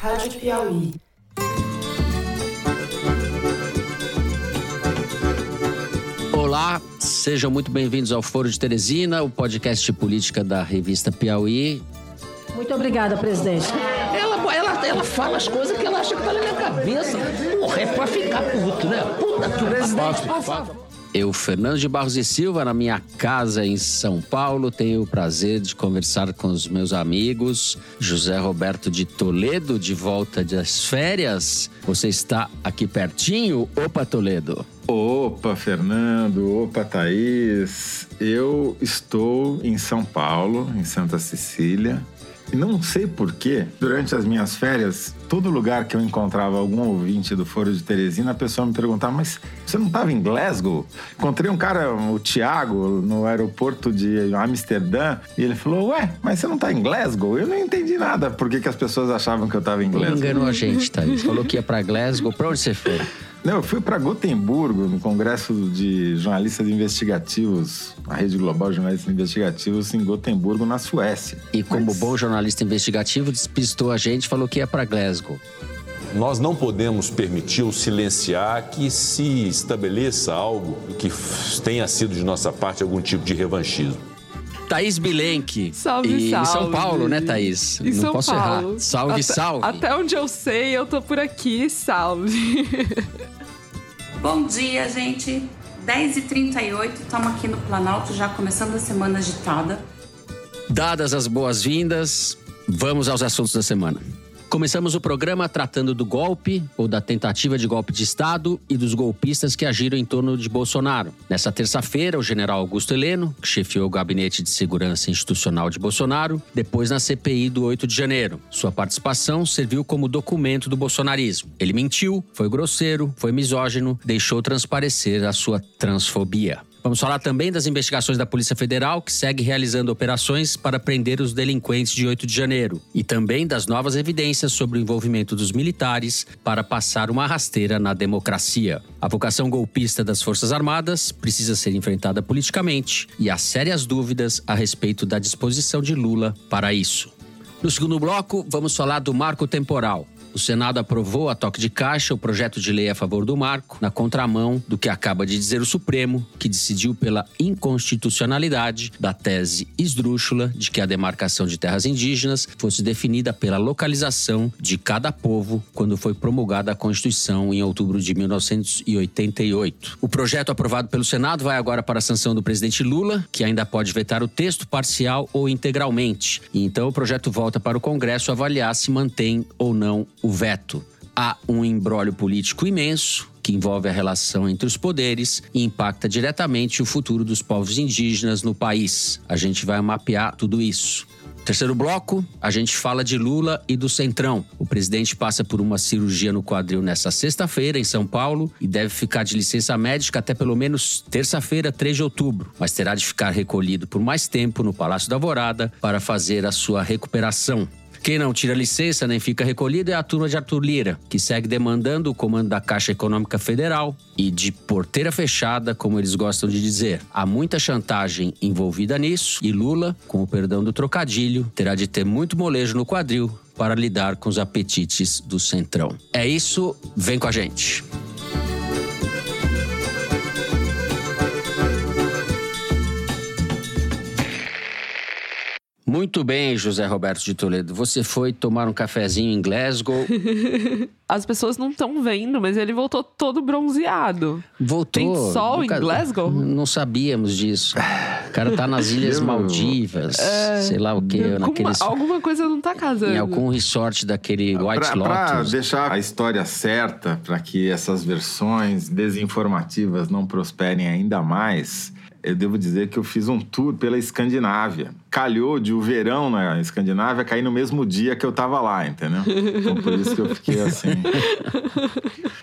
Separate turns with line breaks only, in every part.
Rádio Piauí.
Olá, sejam muito bem-vindos ao Foro de Teresina, o podcast de política da revista Piauí.
Muito obrigada, presidente.
Ela, ela, ela fala as coisas que ela acha que tá na minha cabeça. Porra, é pra ficar puto, né? Puta que Presidente, por favor. Eu, Fernando de Barros e Silva, na minha casa em São Paulo, tenho o prazer de conversar com os meus amigos. José Roberto de Toledo, de volta das férias. Você está aqui pertinho? Opa, Toledo.
Opa, Fernando. Opa, Thaís. Eu estou em São Paulo, em Santa Cecília. E não sei porquê, durante as minhas férias, todo lugar que eu encontrava algum ouvinte do Foro de Teresina, a pessoa me perguntava: Mas você não estava em Glasgow? Encontrei um cara, o Tiago, no aeroporto de Amsterdã, e ele falou: Ué, mas você não está em Glasgow? Eu não entendi nada por que, que as pessoas achavam que eu estava em Glasgow.
Enganou a gente, Thaís. Falou que ia para Glasgow. Para onde você foi?
Não, eu fui para Gotemburgo, no Congresso de Jornalistas Investigativos, a Rede Global de Jornalistas Investigativos em Gotemburgo, na Suécia.
E como Mas... bom jornalista investigativo, despistou a gente falou que ia para Glasgow.
Nós não podemos permitir ou silenciar que se estabeleça algo que tenha sido de nossa parte algum tipo de revanchismo.
Thaís Bilenque.
Salve,
e
salve.
Em São Paulo, né, Thaís?
Em
Não
São
posso
Paulo.
errar. Salve,
até,
salve.
Até onde eu sei, eu tô por aqui. Salve.
Bom dia, gente. 10h38, estamos aqui no Planalto, já começando a semana agitada.
Dadas as boas-vindas, vamos aos assuntos da semana. Começamos o programa tratando do golpe ou da tentativa de golpe de Estado e dos golpistas que agiram em torno de Bolsonaro. Nessa terça-feira, o general Augusto Heleno, que chefiou o gabinete de segurança institucional de Bolsonaro, depois na CPI do 8 de janeiro. Sua participação serviu como documento do bolsonarismo. Ele mentiu, foi grosseiro, foi misógino, deixou transparecer a sua transfobia. Vamos falar também das investigações da Polícia Federal, que segue realizando operações para prender os delinquentes de 8 de janeiro. E também das novas evidências sobre o envolvimento dos militares para passar uma rasteira na democracia. A vocação golpista das Forças Armadas precisa ser enfrentada politicamente e há sérias dúvidas a respeito da disposição de Lula para isso. No segundo bloco, vamos falar do marco temporal. O Senado aprovou a toque de caixa o projeto de lei a favor do marco, na contramão do que acaba de dizer o Supremo, que decidiu pela inconstitucionalidade da tese esdrúxula de que a demarcação de terras indígenas fosse definida pela localização de cada povo quando foi promulgada a Constituição em outubro de 1988. O projeto aprovado pelo Senado vai agora para a sanção do presidente Lula, que ainda pode vetar o texto parcial ou integralmente. E então o projeto volta para o Congresso avaliar se mantém ou não o veto. Há um embrólio político imenso que envolve a relação entre os poderes e impacta diretamente o futuro dos povos indígenas no país. A gente vai mapear tudo isso. Terceiro bloco, a gente fala de Lula e do Centrão. O presidente passa por uma cirurgia no quadril nesta sexta-feira, em São Paulo, e deve ficar de licença médica até pelo menos terça-feira, 3 de outubro, mas terá de ficar recolhido por mais tempo no Palácio da Alvorada para fazer a sua recuperação. Quem não tira licença nem fica recolhido é a turma de Arthur Lira, que segue demandando o comando da Caixa Econômica Federal e de porteira fechada, como eles gostam de dizer. Há muita chantagem envolvida nisso e Lula, com o perdão do trocadilho, terá de ter muito molejo no quadril para lidar com os apetites do Centrão. É isso, vem com a gente. Muito bem, José Roberto de Toledo. Você foi tomar um cafezinho em Glasgow.
As pessoas não estão vendo, mas ele voltou todo bronzeado.
Voltou.
Tem sol
Nunca-
em Glasgow?
Não sabíamos disso. O cara tá nas Ilhas Maldivas, sei lá o quê,
Alguma,
naqueles,
alguma coisa não tá casando.
em algum resort daquele White
Pra, pra
Lotus.
deixar a história certa, para que essas versões desinformativas não prosperem ainda mais, eu devo dizer que eu fiz um tour pela Escandinávia. Calhou de o verão na Escandinávia cair no mesmo dia que eu tava lá, entendeu? Então por isso que eu fiquei assim.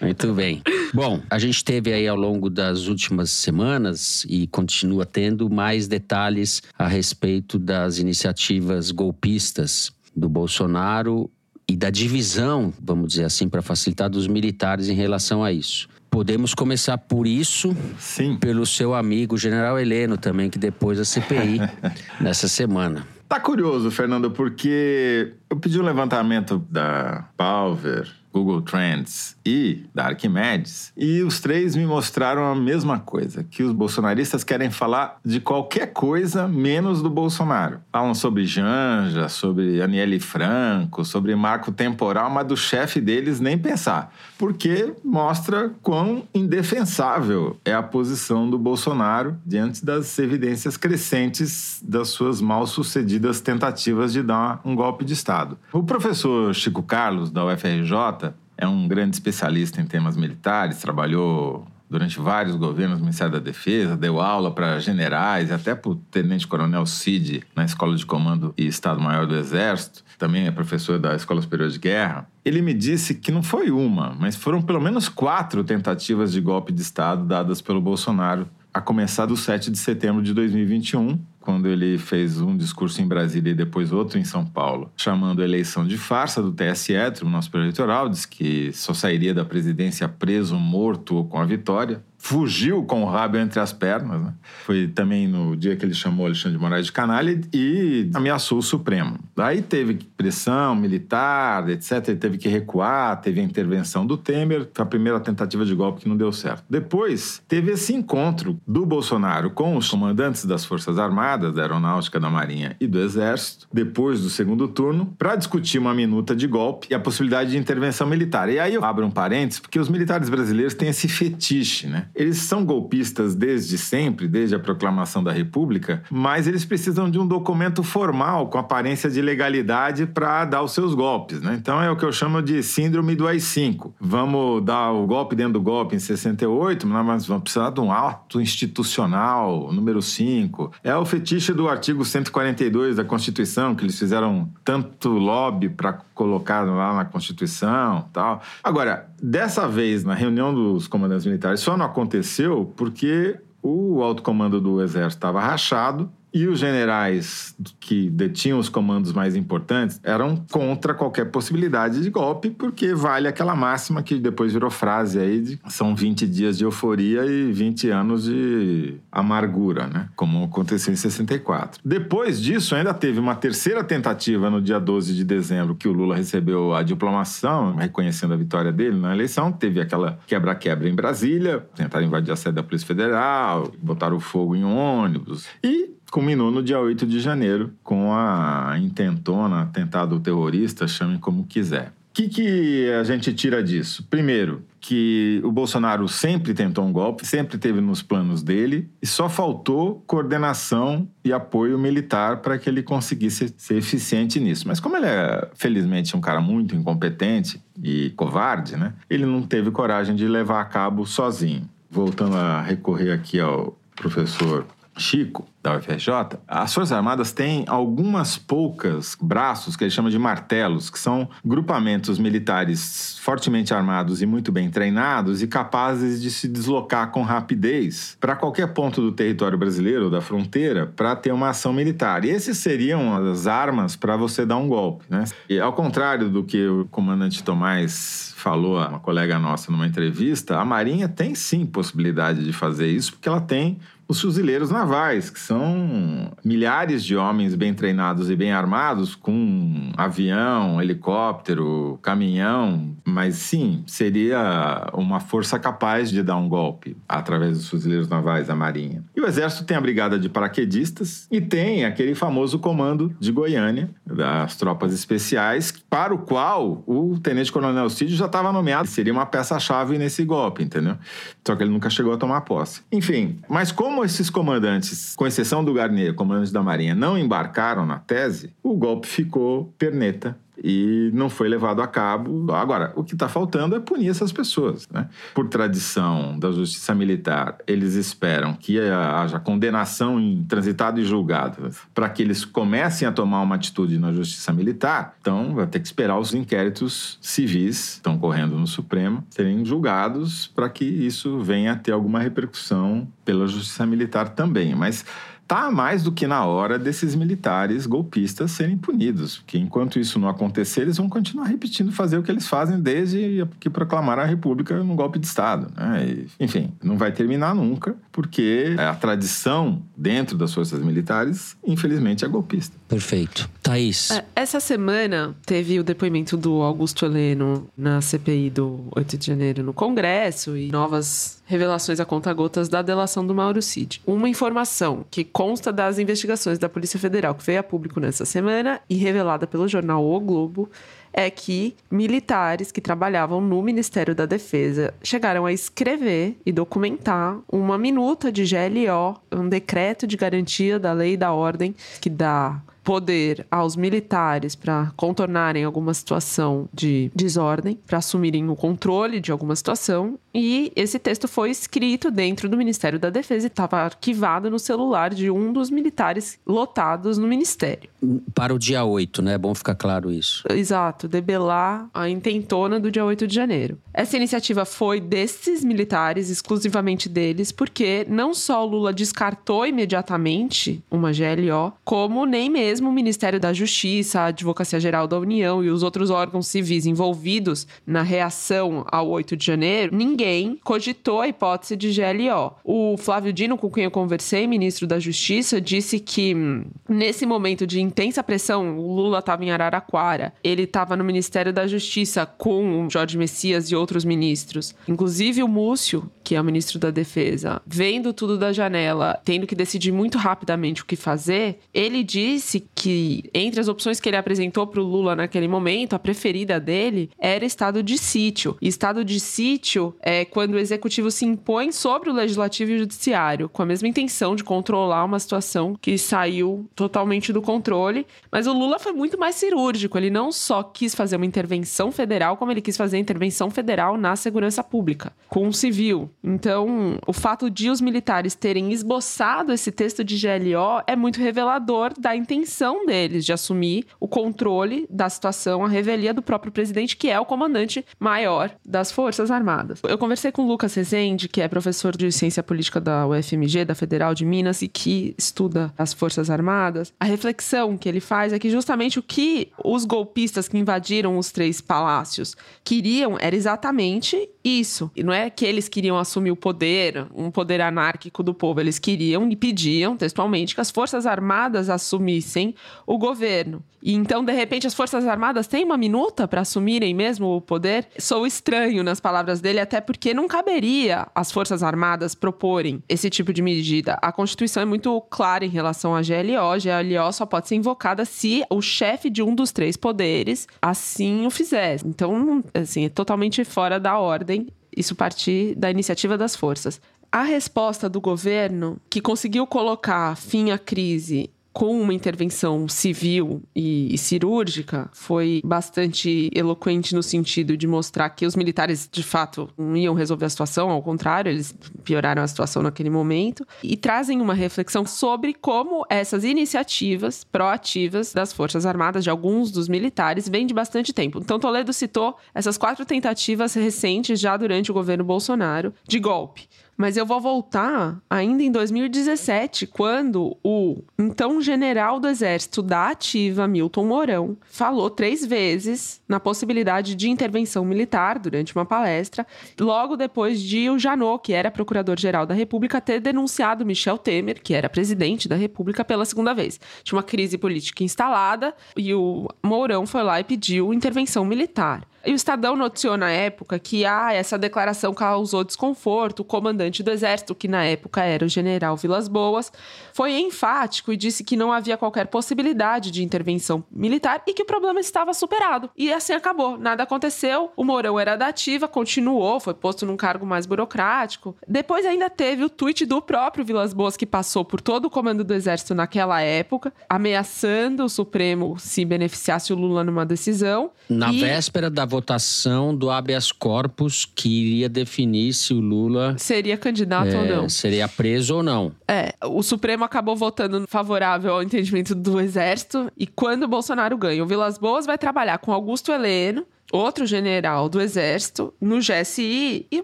Muito bem. Bom, a gente teve aí ao longo das últimas semanas e continua tendo mais detalhes a respeito das iniciativas golpistas do Bolsonaro e da divisão, vamos dizer assim, para facilitar dos militares em relação a isso. Podemos começar por isso,
Sim.
pelo seu amigo General Heleno também, que depois da CPI nessa semana.
Tá curioso, Fernando, porque Eu pedi um levantamento da Palver, Google Trends e da Arquimedes, e os três me mostraram a mesma coisa, que os bolsonaristas querem falar de qualquer coisa menos do Bolsonaro. Falam sobre Janja, sobre Aniele Franco, sobre marco temporal, mas do chefe deles nem pensar, porque mostra quão indefensável é a posição do Bolsonaro diante das evidências crescentes das suas mal-sucedidas tentativas de dar um golpe de Estado. O professor Chico Carlos, da UFRJ, é um grande especialista em temas militares, trabalhou durante vários governos no Ministério da Defesa, deu aula para generais e até para o tenente-coronel Cid na Escola de Comando e Estado-Maior do Exército, também é professor da Escola Superior de Guerra. Ele me disse que não foi uma, mas foram pelo menos quatro tentativas de golpe de Estado dadas pelo Bolsonaro, a começar do 7 de setembro de 2021, quando ele fez um discurso em Brasília e depois outro em São Paulo, chamando a eleição de farsa do TSE, Tribunal Superior Eleitoral, diz que só sairia da presidência preso, morto ou com a vitória fugiu com o rabo entre as pernas. Né? Foi também no dia que ele chamou Alexandre de Moraes de canalha e ameaçou o Supremo. Daí teve pressão militar, etc. Ele teve que recuar, teve a intervenção do Temer, foi a primeira tentativa de golpe que não deu certo. Depois teve esse encontro do Bolsonaro com os comandantes das Forças Armadas, da Aeronáutica, da Marinha e do Exército, depois do segundo turno, para discutir uma minuta de golpe e a possibilidade de intervenção militar. E aí eu abro um parênteses, porque os militares brasileiros têm esse fetiche, né? Eles são golpistas desde sempre, desde a proclamação da República, mas eles precisam de um documento formal com aparência de legalidade para dar os seus golpes. Né? Então é o que eu chamo de síndrome do AI-5. Vamos dar o golpe dentro do golpe em 68, mas vamos precisar de um ato institucional, número 5. É o fetiche do artigo 142 da Constituição, que eles fizeram tanto lobby para colocar lá na Constituição tal. Agora, dessa vez, na reunião dos comandantes militares, só não aconteceu porque o alto comando do Exército estava rachado e os generais que detinham os comandos mais importantes eram contra qualquer possibilidade de golpe, porque vale aquela máxima que depois virou frase aí de são 20 dias de euforia e 20 anos de amargura, né? Como aconteceu em 64. Depois disso, ainda teve uma terceira tentativa no dia 12 de dezembro que o Lula recebeu a diplomação, reconhecendo a vitória dele na eleição. Teve aquela quebra-quebra em Brasília, tentaram invadir a sede da Polícia Federal, botaram fogo em ônibus. E culminou no dia 8 de janeiro com a intentona, atentado terrorista, chame como quiser. O que, que a gente tira disso? Primeiro, que o Bolsonaro sempre tentou um golpe, sempre teve nos planos dele, e só faltou coordenação e apoio militar para que ele conseguisse ser eficiente nisso. Mas como ele é, felizmente, um cara muito incompetente e covarde, né? Ele não teve coragem de levar a cabo sozinho. Voltando a recorrer aqui ao professor Chico, da UFRJ, as Forças Armadas têm algumas poucas braços que ele chama de martelos, que são grupamentos militares fortemente armados e muito bem treinados e capazes de se deslocar com rapidez para qualquer ponto do território brasileiro ou da fronteira para ter uma ação militar. E esses seriam as armas para você dar um golpe. Né? E ao contrário do que o comandante Tomás falou a uma colega nossa numa entrevista, a Marinha tem sim possibilidade de fazer isso, porque ela tem os fuzileiros navais, que são milhares de homens bem treinados e bem armados, com avião, helicóptero, caminhão, mas sim, seria uma força capaz de dar um golpe através dos fuzileiros navais da Marinha. E o Exército tem a Brigada de Paraquedistas e tem aquele famoso comando de Goiânia, das tropas especiais, para o qual o Tenente Coronel Cid já estava nomeado, seria uma peça-chave nesse golpe, entendeu? Só que ele nunca chegou a tomar posse. Enfim, mas como esses comandantes, com exceção do Garnier, comandantes da Marinha, não embarcaram na tese, o golpe ficou perneta e não foi levado a cabo. Agora, o que está faltando é punir essas pessoas. Né? Por tradição da justiça militar, eles esperam que haja condenação em transitado e julgado para que eles comecem a tomar uma atitude na justiça militar. Então, vai ter que esperar os inquéritos civis, estão correndo no Supremo, serem julgados para que isso venha a ter alguma repercussão pela justiça militar também. Mas tá mais do que na hora desses militares golpistas serem punidos, porque enquanto isso não acontecer, eles vão continuar repetindo fazer o que eles fazem desde que proclamaram a República num golpe de Estado. Né? E, enfim, não vai terminar nunca, porque a tradição dentro das forças militares, infelizmente, é golpista.
Perfeito. Thaís.
É, essa semana teve o depoimento do Augusto Heleno na CPI do 8 de janeiro no Congresso e novas revelações a conta-gotas da delação do Mauro Cid. Uma informação que consta das investigações da Polícia Federal que veio a público nessa semana e revelada pelo jornal O Globo é que militares que trabalhavam no Ministério da Defesa chegaram a escrever e documentar uma minuta de GLO, um decreto de garantia da lei e da ordem que dá poder aos militares para contornarem alguma situação de desordem, para assumirem o controle de alguma situação. E esse texto foi escrito dentro do Ministério da Defesa e estava arquivado no celular de um dos militares lotados no Ministério.
Para o dia 8, né? É bom ficar claro isso.
Exato, debelar a intentona do dia 8 de janeiro. Essa iniciativa foi desses militares, exclusivamente deles, porque não só o Lula descartou imediatamente uma GLO, como nem mesmo o Ministério da Justiça, a Advocacia Geral da União e os outros órgãos civis envolvidos na reação ao 8 de janeiro, ninguém cogitou a hipótese de GLO. O Flávio Dino, com quem eu conversei, ministro da Justiça, disse que hum, nesse momento de intensa pressão, o Lula estava em Araraquara, ele estava no Ministério da Justiça com o Jorge Messias e outros ministros, inclusive o Múcio, que é o ministro da Defesa, vendo tudo da janela, tendo que decidir muito rapidamente o que fazer, ele disse que entre as opções que ele apresentou para o Lula naquele momento, a preferida dele era estado de sítio. Estado de sítio é quando o executivo se impõe sobre o legislativo e o judiciário, com a mesma intenção de controlar uma situação que saiu totalmente do controle. Mas o Lula foi muito mais cirúrgico. Ele não só quis fazer uma intervenção federal, como ele quis fazer intervenção federal na segurança pública, com o civil. Então, o fato de os militares terem esboçado esse texto de GLO é muito revelador da intenção deles de assumir o controle da situação, a revelia do próprio presidente, que é o comandante maior das Forças Armadas. Eu conversei com o Lucas Rezende, que é professor de ciência política da UFMG, da Federal de Minas, e que estuda as Forças Armadas. A reflexão que ele faz é que justamente o que os golpistas que invadiram os três palácios queriam era exatamente isso. E não é que eles queriam assumir o poder, um poder anárquico do povo. Eles queriam e pediam, textualmente, que as Forças Armadas assumissem o governo. E então, de repente, as Forças Armadas têm uma minuta para assumirem mesmo o poder? Sou estranho nas palavras dele, até porque não caberia as Forças Armadas proporem esse tipo de medida. A Constituição é muito clara em relação à GLO. A GLO só pode ser invocada se o chefe de um dos três poderes assim o fizer. Então, assim, é totalmente fora da ordem isso partir da iniciativa das forças. A resposta do governo, que conseguiu colocar fim à crise com uma intervenção civil e, e, cirúrgica foi bastante eloquente no sentido de mostrar que os militares de fato não iam resolver a situação, ao contrário, eles pioraram a situação naquele momento e trazem uma reflexão sobre como essas iniciativas proativas das Forças Armadas, de alguns dos militares, vêm de bastante tempo. Então, Toledo citou essas quatro tentativas recentes já durante o governo Bolsonaro de golpe. Mas eu vou voltar ainda em 2017, quando o então general do Exército da Ativa, Milton Mourão, falou três vezes na possibilidade de intervenção militar durante uma palestra, logo depois de o Janot, que era procurador-geral da República, ter denunciado Michel Temer, que era presidente da República, pela segunda vez. Tinha uma crise política instalada e o Mourão foi lá e pediu intervenção militar. E o Estadão noticiou na época que ah, essa declaração causou desconforto. O comandante do Exército, que na época era o general Vilas Boas, foi enfático e disse que não havia qualquer possibilidade de intervenção militar e que o problema estava superado. E assim acabou. Nada aconteceu. O Mourão era da ativa, continuou, foi posto num cargo mais burocrático. Depois ainda teve o tweet do próprio Vilas Boas, que passou por todo o comando do Exército naquela época, ameaçando o Supremo se beneficiasse o Lula numa decisão.
Na
e...
véspera da votação do habeas corpus que iria definir se o Lula
seria candidato
é,
ou não.
Seria preso ou não.
É, o Supremo acabou votando favorável ao entendimento do Exército e quando o Bolsonaro ganha, o Vilas Boas vai trabalhar com Augusto Heleno outro general do Exército, no GSI, e o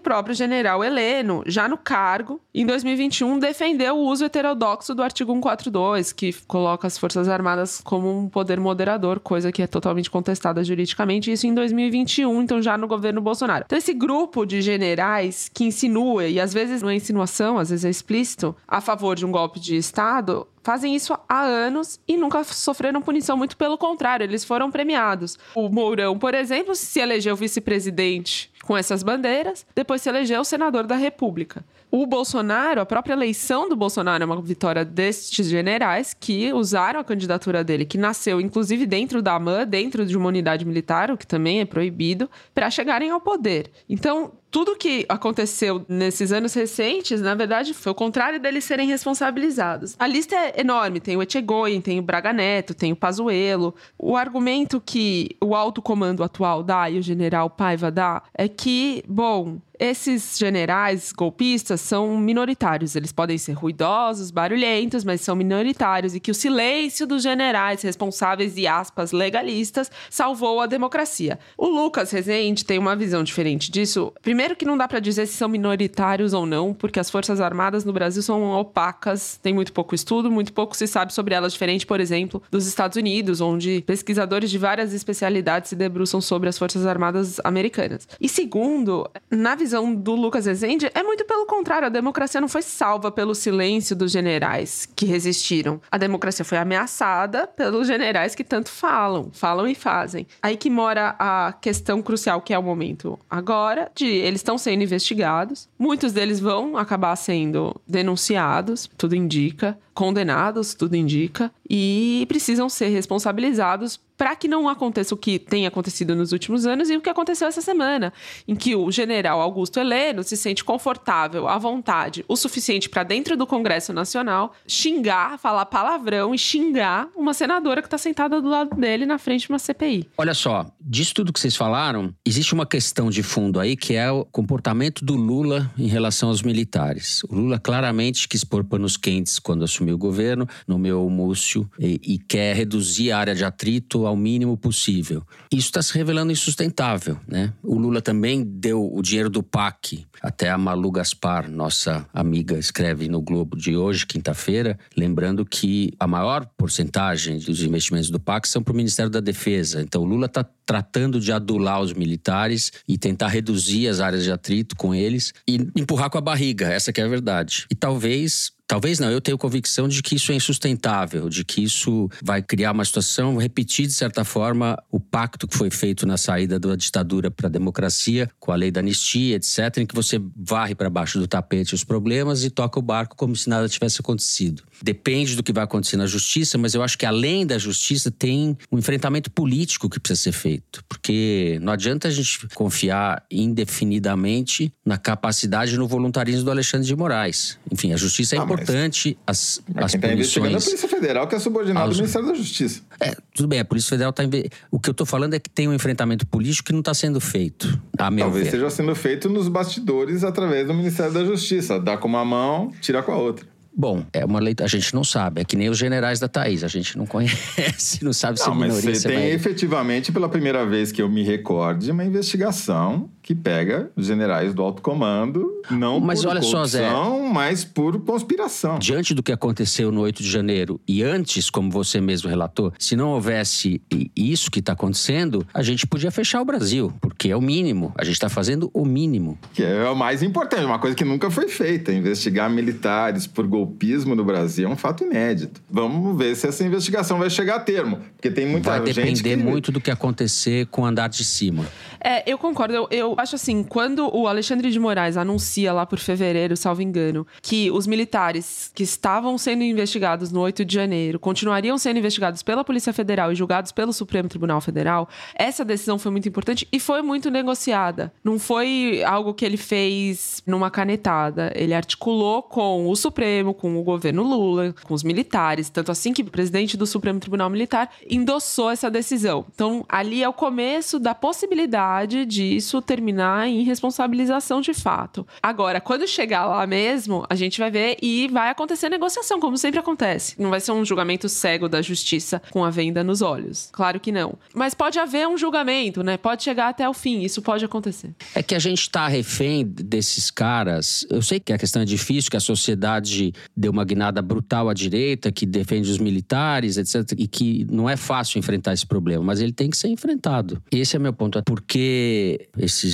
próprio general Heleno, já no cargo, em 2021, defendeu o uso heterodoxo do artigo 142, que coloca as Forças Armadas como um poder moderador, coisa que é totalmente contestada juridicamente, isso em 2021, então já no governo Bolsonaro. Então, esse grupo de generais que insinua, e às vezes não é insinuação, às vezes é explícito, a favor de um golpe de Estado, fazem isso há anos e nunca sofreram punição, muito pelo contrário, eles foram premiados. O Mourão, por exemplo, se elegeu vice-presidente com essas bandeiras, depois se elegeu senador da República. O Bolsonaro, a própria eleição do Bolsonaro é uma vitória destes generais que usaram a candidatura dele, que nasceu inclusive dentro da AMAN, dentro de uma unidade militar, o que também é proibido, para chegarem ao poder. Então, tudo que aconteceu nesses anos recentes, na verdade, foi o contrário deles serem responsabilizados. A lista é enorme. Tem o Etchegoyen, tem o Braga Neto, tem o Pazuello. O argumento que o alto comando atual dá e o general Paiva dá é que, bom, esses generais golpistas são minoritários. Eles podem ser ruidosos, barulhentos, mas são minoritários. E que o silêncio dos generais responsáveis e aspas legalistas salvou a democracia. O Lucas Rezende tem uma visão diferente disso. Primeiro que não dá para dizer se são minoritários ou não, porque as Forças Armadas no Brasil são opacas, tem muito pouco estudo, muito pouco se sabe sobre elas, diferente, por exemplo, dos Estados Unidos, onde pesquisadores de várias especialidades se debruçam sobre as Forças Armadas americanas. E segundo, na visão do Lucas Rezende, é muito pelo contrário. A democracia não foi salva pelo silêncio dos generais que resistiram. A democracia foi ameaçada pelos generais que tanto falam, falam e fazem. Aí que mora a questão crucial, que é o momento agora, de eles estão sendo investigados. Muitos deles vão acabar sendo denunciados, tudo indica condenados, tudo indica, e precisam ser responsabilizados para que não aconteça o que tem acontecido nos últimos anos e o que aconteceu essa semana, em que o general Augusto Heleno se sente confortável, à vontade, o suficiente para dentro do Congresso Nacional xingar, falar palavrão e xingar uma senadora que está sentada do lado dele na frente de uma CPI.
Olha só, disso tudo que vocês falaram, existe uma questão de fundo aí que é o comportamento do Lula em relação aos militares. O Lula claramente quis pôr panos quentes quando assumiu o governo, nomeou o Múcio e, e quer reduzir a área de atrito ao mínimo possível. Isso está se revelando insustentável, né? O Lula também deu o dinheiro do PAC, até a Malu Gaspar, nossa amiga, escreve no Globo de hoje, quinta-feira, lembrando que a maior porcentagem dos investimentos do PAC são para o Ministério da Defesa. Então o Lula está tratando de adular os militares e tentar reduzir as áreas de atrito com eles e empurrar com a barriga, essa que é a verdade. E talvez Talvez não, eu tenho convicção de que isso é insustentável, de que isso vai criar uma situação, repetir de certa forma o pacto que foi feito na saída da ditadura para a democracia, com a lei da anistia, etc., em que você varre para baixo do tapete os problemas e toca o barco como se nada tivesse acontecido. Depende do que vai acontecer na justiça, mas eu acho que além da justiça tem um enfrentamento político que precisa ser feito, porque não adianta a gente confiar indefinidamente na capacidade e no voluntarismo do Alexandre de Moraes. Enfim, a justiça é ah, importante, as,
mas
as
quem está investigando é a Polícia Federal, que é subordinado aos... ao Ministério da Justiça.
É, tudo bem, a Polícia Federal está... Inve... O que eu estou falando é que tem um enfrentamento político que não está sendo feito, a meu
Talvez
ver.
esteja sendo feito nos bastidores através do Ministério da Justiça. Dá com uma mão, tira com a outra.
Bom, é uma lei, a gente não sabe. É que nem os generais da Thaís, a gente não conhece, não sabe se
não,
é minoria.
Mas você tem efetivamente, pela primeira vez que eu me recorde, uma investigação que pega generais do alto comando, não mas por olha corrupção, só, Zé, mas por conspiração.
Diante do que aconteceu no 8 de janeiro e antes, como você mesmo relatou, se não houvesse isso que está acontecendo, a gente podia fechar o Brasil, porque é o mínimo. A gente está fazendo o mínimo.
Que é o mais importante, uma coisa que nunca foi feita. Investigar militares por golpismo no Brasil é um fato inédito. Vamos ver se essa investigação vai chegar a termo, porque tem muita
vai
gente
Vai depender muito do que acontecer com o andar de cima.
É, eu concordo. Eu, eu acho assim, quando o Alexandre de Moraes anuncia lá por fevereiro, salvo engano, que os militares que estavam sendo investigados no 8 de janeiro continuariam sendo investigados pela Polícia Federal e julgados pelo Supremo Tribunal Federal, essa decisão foi muito importante e foi muito negociada. Não foi algo que ele fez numa canetada. Ele articulou com o Supremo, com o governo Lula, com os militares. Tanto assim que o presidente do Supremo Tribunal Militar endossou essa decisão. Então, ali é o começo da possibilidade disso terminar em responsabilização de fato. Agora, quando chegar lá mesmo, a gente vai ver e vai acontecer negociação, como sempre acontece. Não vai ser um julgamento cego da justiça com a venda nos olhos. Claro que não. Mas pode haver um julgamento, né? Pode chegar até o fim. Isso pode acontecer.
É que a gente tá refém desses caras. Eu sei que a questão é difícil, que a sociedade deu uma guinada brutal à direita, que defende os militares, etc. E que não é fácil enfrentar esse problema, mas ele tem que ser enfrentado. Esse é meu ponto. Porque esses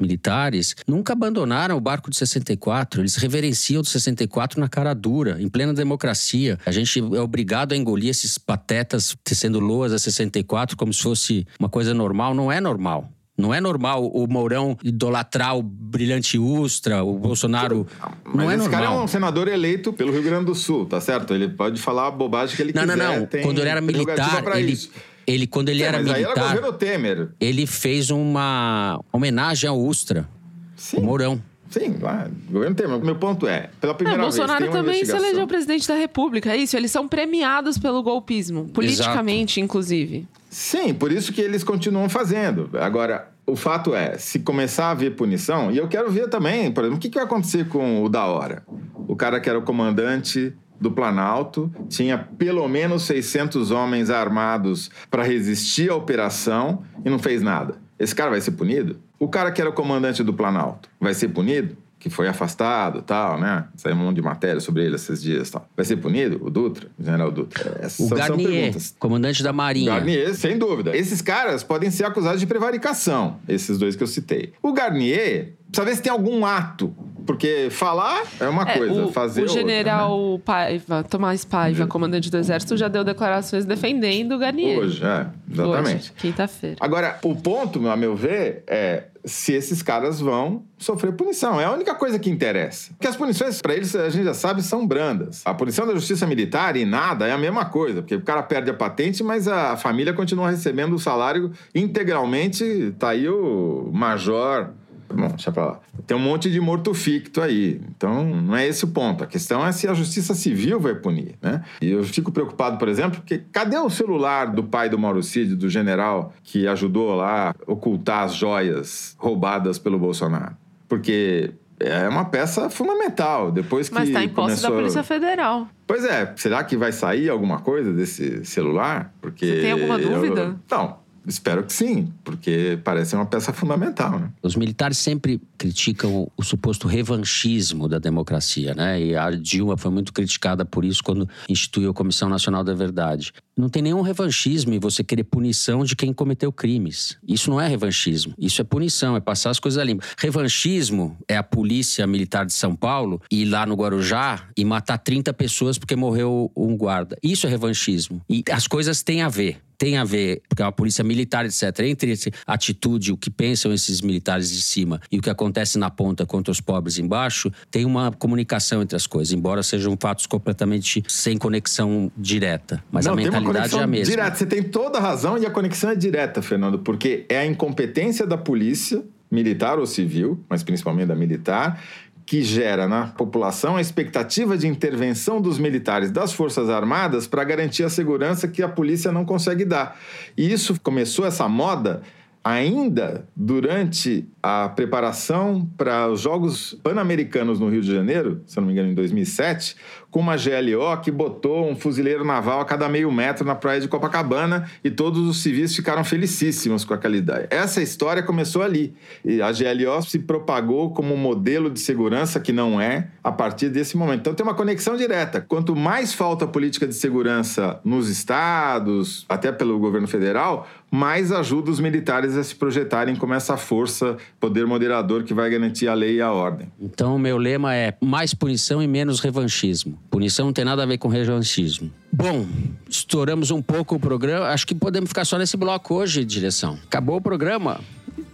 militares nunca abandonaram o barco de 64. Eles reverenciam o 64 na cara dura, em plena democracia. A gente é obrigado a engolir esses patetas tecendo loas a 64 como se fosse uma coisa normal. Não é normal. Não é normal o Mourão idolatrar o brilhante Ustra, o Bolsonaro.
Mas
não é
esse
normal.
cara é um senador eleito pelo Rio Grande do Sul, tá certo? Ele pode falar a bobagem que ele
Não, não,
quiser.
não.
tem
Quando ele era militar, ele,
isso.
Ele quando ele
Sim,
era
mas aí era
militar,
governo Temer.
ele fez uma homenagem ao Ustra,
Sim.
o Mourão.
Sim, lá, governo Temer. Meu ponto é, pela
É,
primeira
o
vez
Bolsonaro
tem
também se elegeu presidente da República. É isso, eles são premiados pelo golpismo. Politicamente, inclusive.
Sim, por isso que eles continuam fazendo. Agora, o fato é, se começar a haver punição, e eu quero ver também, por exemplo, o que, que vai acontecer com o da hora? O cara que era o comandante do Planalto tinha pelo menos 600 homens armados para resistir à operação e não fez nada. Esse cara vai ser punido? O cara que era o comandante do Planalto vai ser punido? Que foi afastado tal, né? Saiu um monte de matéria sobre ele esses dias tal. Vai ser punido? O Dutra? O general Dutra? Essas
O
são- são
Garnier,
perguntas.
comandante da Marinha.
Garnier, sem dúvida. Esses caras podem ser acusados de prevaricação, esses dois que eu citei. O Garnier, precisa ver se tem algum ato. Porque falar é uma
É,
coisa,
o,
fazer
o
outra, né?
general Paiva, Tomás Paiva, comandante do Exército, já deu declarações defendendo o Garnier.
Hoje, é, exatamente.
Quinta-feira.
Agora, o ponto, a meu ver, é se esses caras vão sofrer punição. É a única coisa que interessa. Porque as punições, para eles, a gente já sabe, são brandas. A punição da justiça militar e nada é a mesma coisa, porque o cara perde a patente, mas a família continua recebendo o salário integralmente. Tá aí o major. Bom, deixa pra lá. Tem um monte de morto ficto aí. Então, não é esse o ponto. A questão é se a justiça civil vai punir, né? E eu fico preocupado, por exemplo, porque cadê o celular do pai do Mauro Cid, do general, que ajudou lá a ocultar as joias roubadas pelo Bolsonaro? Porque é uma peça fundamental. Depois que
Mas está em posse da
começou...
Polícia Federal.
Pois é, será que vai sair alguma coisa desse celular? Porque
Você tem alguma
eu-
dúvida?
Não, espero que sim, porque parece uma peça fundamental, né?
Os militares sempre criticam o suposto revanchismo da democracia, né? E a Dilma foi muito criticada por isso quando instituiu a Comissão Nacional da Verdade. Não tem nenhum revanchismo em você querer punição de quem cometeu crimes. Isso não é revanchismo, isso é punição, é passar as coisas a limpo. Revanchismo é a polícia militar de São Paulo ir lá no Guarujá e matar 30 pessoas porque morreu um guarda. Isso é revanchismo. E as coisas têm a ver tem a ver, porque é uma polícia militar, etc., entre essa atitude, o que pensam esses militares de cima e o que acontece na ponta contra os pobres embaixo, tem uma comunicação entre as coisas, embora sejam fatos completamente sem conexão direta. Mas
Não,
a
tem
é a mesma.
Direta. Você tem toda a razão e a conexão é direta, Fernando, porque é a incompetência da polícia, militar ou civil, mas principalmente da militar, que gera na população a expectativa de intervenção dos militares das Forças Armadas para garantir a segurança que a polícia não consegue dar. E isso começou essa moda ainda durante a preparação para os Jogos Pan-Americanos no Rio de Janeiro, se não me engano, em 2007, com uma GLO que botou um fuzileiro naval a cada meio metro na praia de Copacabana e todos os civis ficaram felicíssimos com aquela ideia. Essa história começou ali. E a GLO se propagou como um modelo de segurança que não é a partir desse momento. Então tem uma conexão direta. Quanto mais falta política de segurança nos estados, até pelo governo federal, mais ajuda os militares a se projetarem como essa força, poder moderador que vai garantir a lei e a ordem.
Então, meu lema é mais punição e menos revanchismo. Punição não tem nada a ver com revanchismo. Bom, estouramos um pouco o programa. Acho que podemos ficar só nesse bloco hoje, direção. Acabou o programa.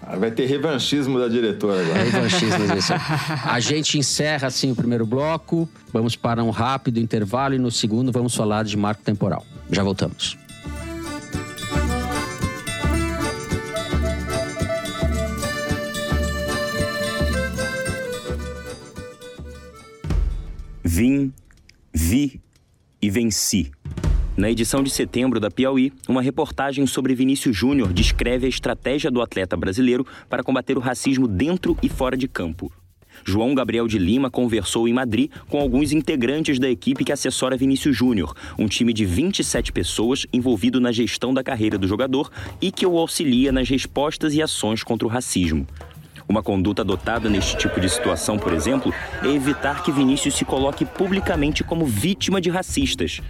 Ah, vai ter revanchismo da diretora agora.
Revanchismo da direção. A gente encerra assim o primeiro bloco, vamos para um rápido intervalo e no segundo vamos falar de marco temporal. Já voltamos.
Vim vi e venci. Na edição de setembro da Piauí, uma reportagem sobre Vinícius Júnior descreve a estratégia do atleta brasileiro para combater o racismo dentro e fora de campo. João Gabriel de Lima conversou em Madrid com alguns integrantes da equipe que assessora Vinícius Júnior, um time de 27 pessoas envolvido na gestão da carreira do jogador e que o auxilia nas respostas e ações contra o racismo. Uma conduta adotada neste tipo de situação, por exemplo, é evitar que Vinícius se coloque publicamente como vítima de racistas.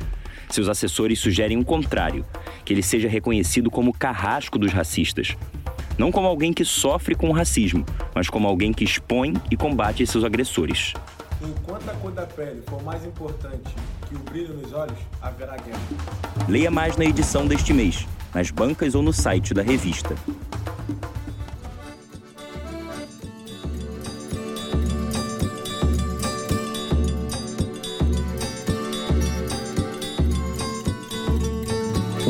Seus assessores sugerem o contrário, que ele seja reconhecido como carrasco dos racistas. Não como alguém que sofre com o racismo, mas como alguém que expõe e combate seus agressores.
Enquanto a cor da pele for mais importante que o brilho nos olhos, haverá guerra.
Leia mais na edição deste mês, nas bancas ou no site da revista.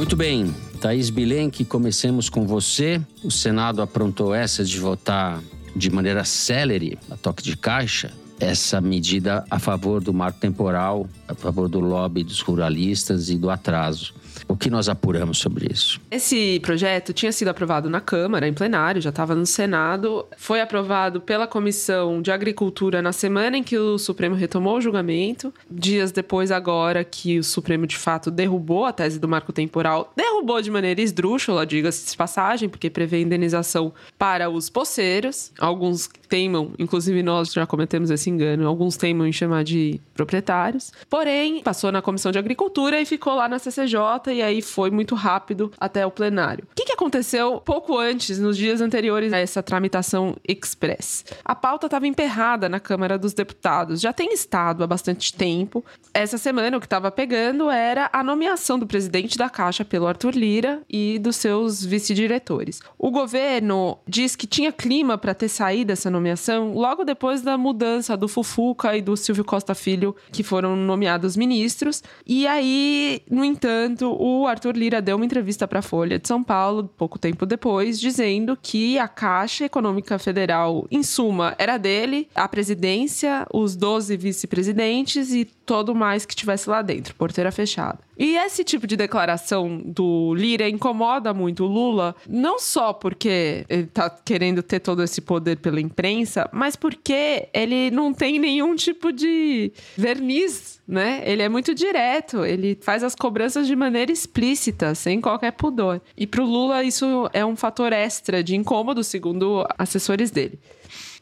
Muito bem, Thaís Bilenque, comecemos com você. O Senado aprontou essa de votar de maneira célere, a toque de caixa, essa medida a favor do marco temporal, a favor do lobby dos ruralistas e do atraso. O que nós apuramos sobre isso?
Esse projeto tinha sido aprovado na Câmara, em plenário, já estava no Senado. Foi aprovado pela Comissão de Agricultura na semana em que o Supremo retomou o julgamento. Dias depois, agora que o Supremo de fato derrubou a tese do marco temporal, derrubou de maneira esdrúxula, diga-se de passagem, porque prevê indenização para os poceiros. Alguns teimam, inclusive nós já cometemos esse engano, alguns teimam em chamar de proprietários. Porém, passou na Comissão de Agricultura e ficou lá na CCJ e aí foi muito rápido até o plenário. O que, que aconteceu pouco antes, nos dias anteriores a essa tramitação express? A pauta estava emperrada na Câmara dos Deputados, já tem estado há bastante tempo. Essa semana o que estava pegando era a nomeação do presidente da Caixa pelo Arthur Lira e dos seus vice-diretores. O governo diz que tinha clima para ter saído essa nomeação logo depois da mudança do Fufuca e do Silvio Costa Filho, que foram nomeados ministros. E aí, no entanto, o Arthur Lira deu uma entrevista para a Folha de São Paulo, pouco tempo depois, dizendo que a Caixa Econômica Federal, em suma, era dele, a presidência, os 12 vice-presidentes e todo mais que tivesse lá dentro, porteira fechada. E esse tipo de declaração do Lira incomoda muito o Lula, não só porque ele tá querendo ter todo esse poder pela imprensa, mas porque ele não tem nenhum tipo de verniz, né? Ele é muito direto, ele faz as cobranças de maneira explícita, sem qualquer pudor. E pro Lula isso é um fator extra de incômodo, segundo assessores dele.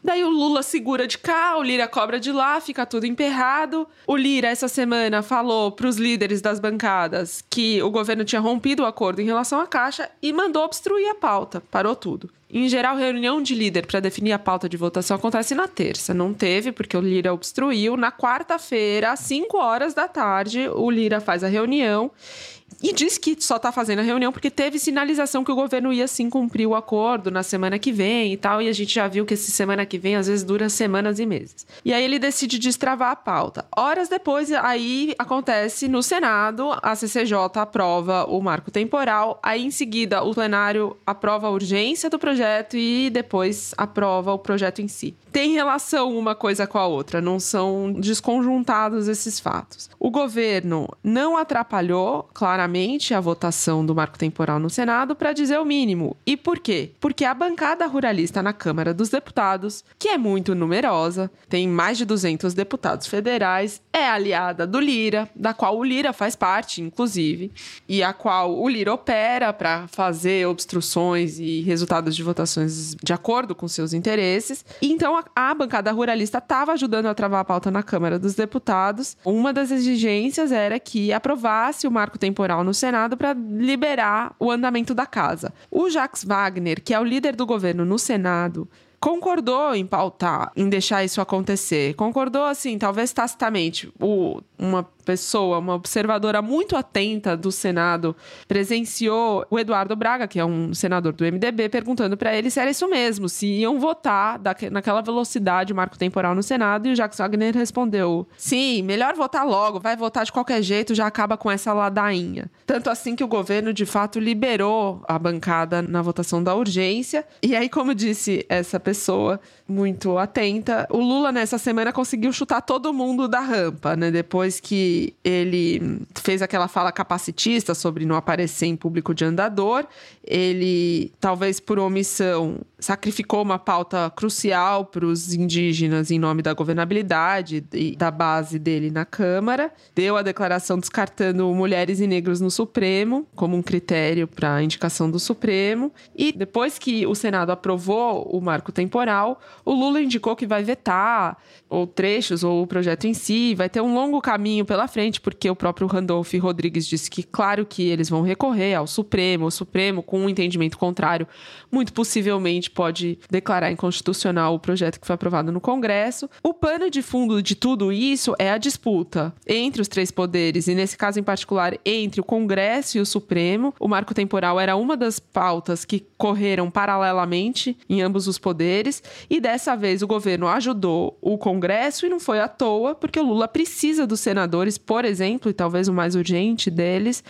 Daí o Lula segura de cá, o Lira cobra de lá, fica tudo emperrado. O Lira, essa semana, falou para os líderes das bancadas que o governo tinha rompido o acordo em relação à Caixa e mandou obstruir a pauta. Parou tudo. Em geral, reunião de líder para definir a pauta de votação acontece na terça. Não teve, porque o Lira obstruiu. Na quarta-feira, às 5 horas da tarde, o Lira faz a reunião e diz que só está fazendo a reunião porque teve sinalização que o governo ia sim cumprir o acordo na semana que vem e tal. E a gente já viu que essa semana que vem às vezes dura semanas e meses. E aí ele decide destravar a pauta. Horas depois, aí acontece no Senado, a CCJ aprova o marco temporal. Aí em seguida, o plenário aprova a urgência do projeto e depois aprova o projeto em si. Tem relação uma coisa com a outra, não são desconjuntados esses fatos. O governo não atrapalhou, claramente, a votação do marco temporal no Senado para dizer o mínimo. E por quê? Porque a bancada ruralista na Câmara dos Deputados, que é muito numerosa, tem mais de 200 deputados federais, é aliada do Lira, da qual o Lira faz parte, inclusive, e a qual o Lira opera para fazer obstruções e resultados de votações de acordo com seus interesses. Então, a bancada ruralista estava ajudando a travar a pauta na Câmara dos Deputados. Uma das exigências era que aprovasse o marco temporal no Senado para liberar o andamento da casa. O Jacques Wagner, que é o líder do governo no Senado, concordou em pautar, em deixar isso acontecer. Concordou, assim, talvez tacitamente. O, uma pessoa, uma observadora muito atenta do Senado, presenciou o Eduardo Braga, que é um senador do MDB, perguntando para ele se era isso mesmo, se iam votar naquela velocidade, marco temporal no Senado, e o Jacques Wagner respondeu: sim, melhor votar logo, vai votar de qualquer jeito, já acaba com essa ladainha. Tanto assim que o governo, de fato, liberou a bancada na votação da urgência. E aí, como disse essa pessoa, pessoa muito atenta. O Lula, nessa semana, conseguiu chutar todo mundo da rampa, né? Depois que ele fez aquela fala capacitista sobre não aparecer em público de andador, ele, talvez por omissão, sacrificou uma pauta crucial para os indígenas em nome da governabilidade e da base dele na Câmara. Deu a declaração descartando mulheres e negros no Supremo como um critério para a indicação do Supremo. E depois que o Senado aprovou o marco temporal, o Lula indicou que vai vetar ou trechos ou o projeto em si, vai ter um longo caminho pela frente, porque o próprio Randolph Rodrigues disse que claro que eles vão recorrer ao Supremo, o Supremo com um entendimento contrário, muito possivelmente pode declarar inconstitucional o projeto que foi aprovado no Congresso. O pano de fundo de tudo isso é a disputa entre os três poderes e nesse caso em particular entre o Congresso e o Supremo. O marco temporal era uma das pautas que correram paralelamente em ambos os poderes e dessa vez o governo ajudou o Congresso e não foi à toa, porque o Lula precisa dos senadores, por exemplo, e talvez o mais urgente deles,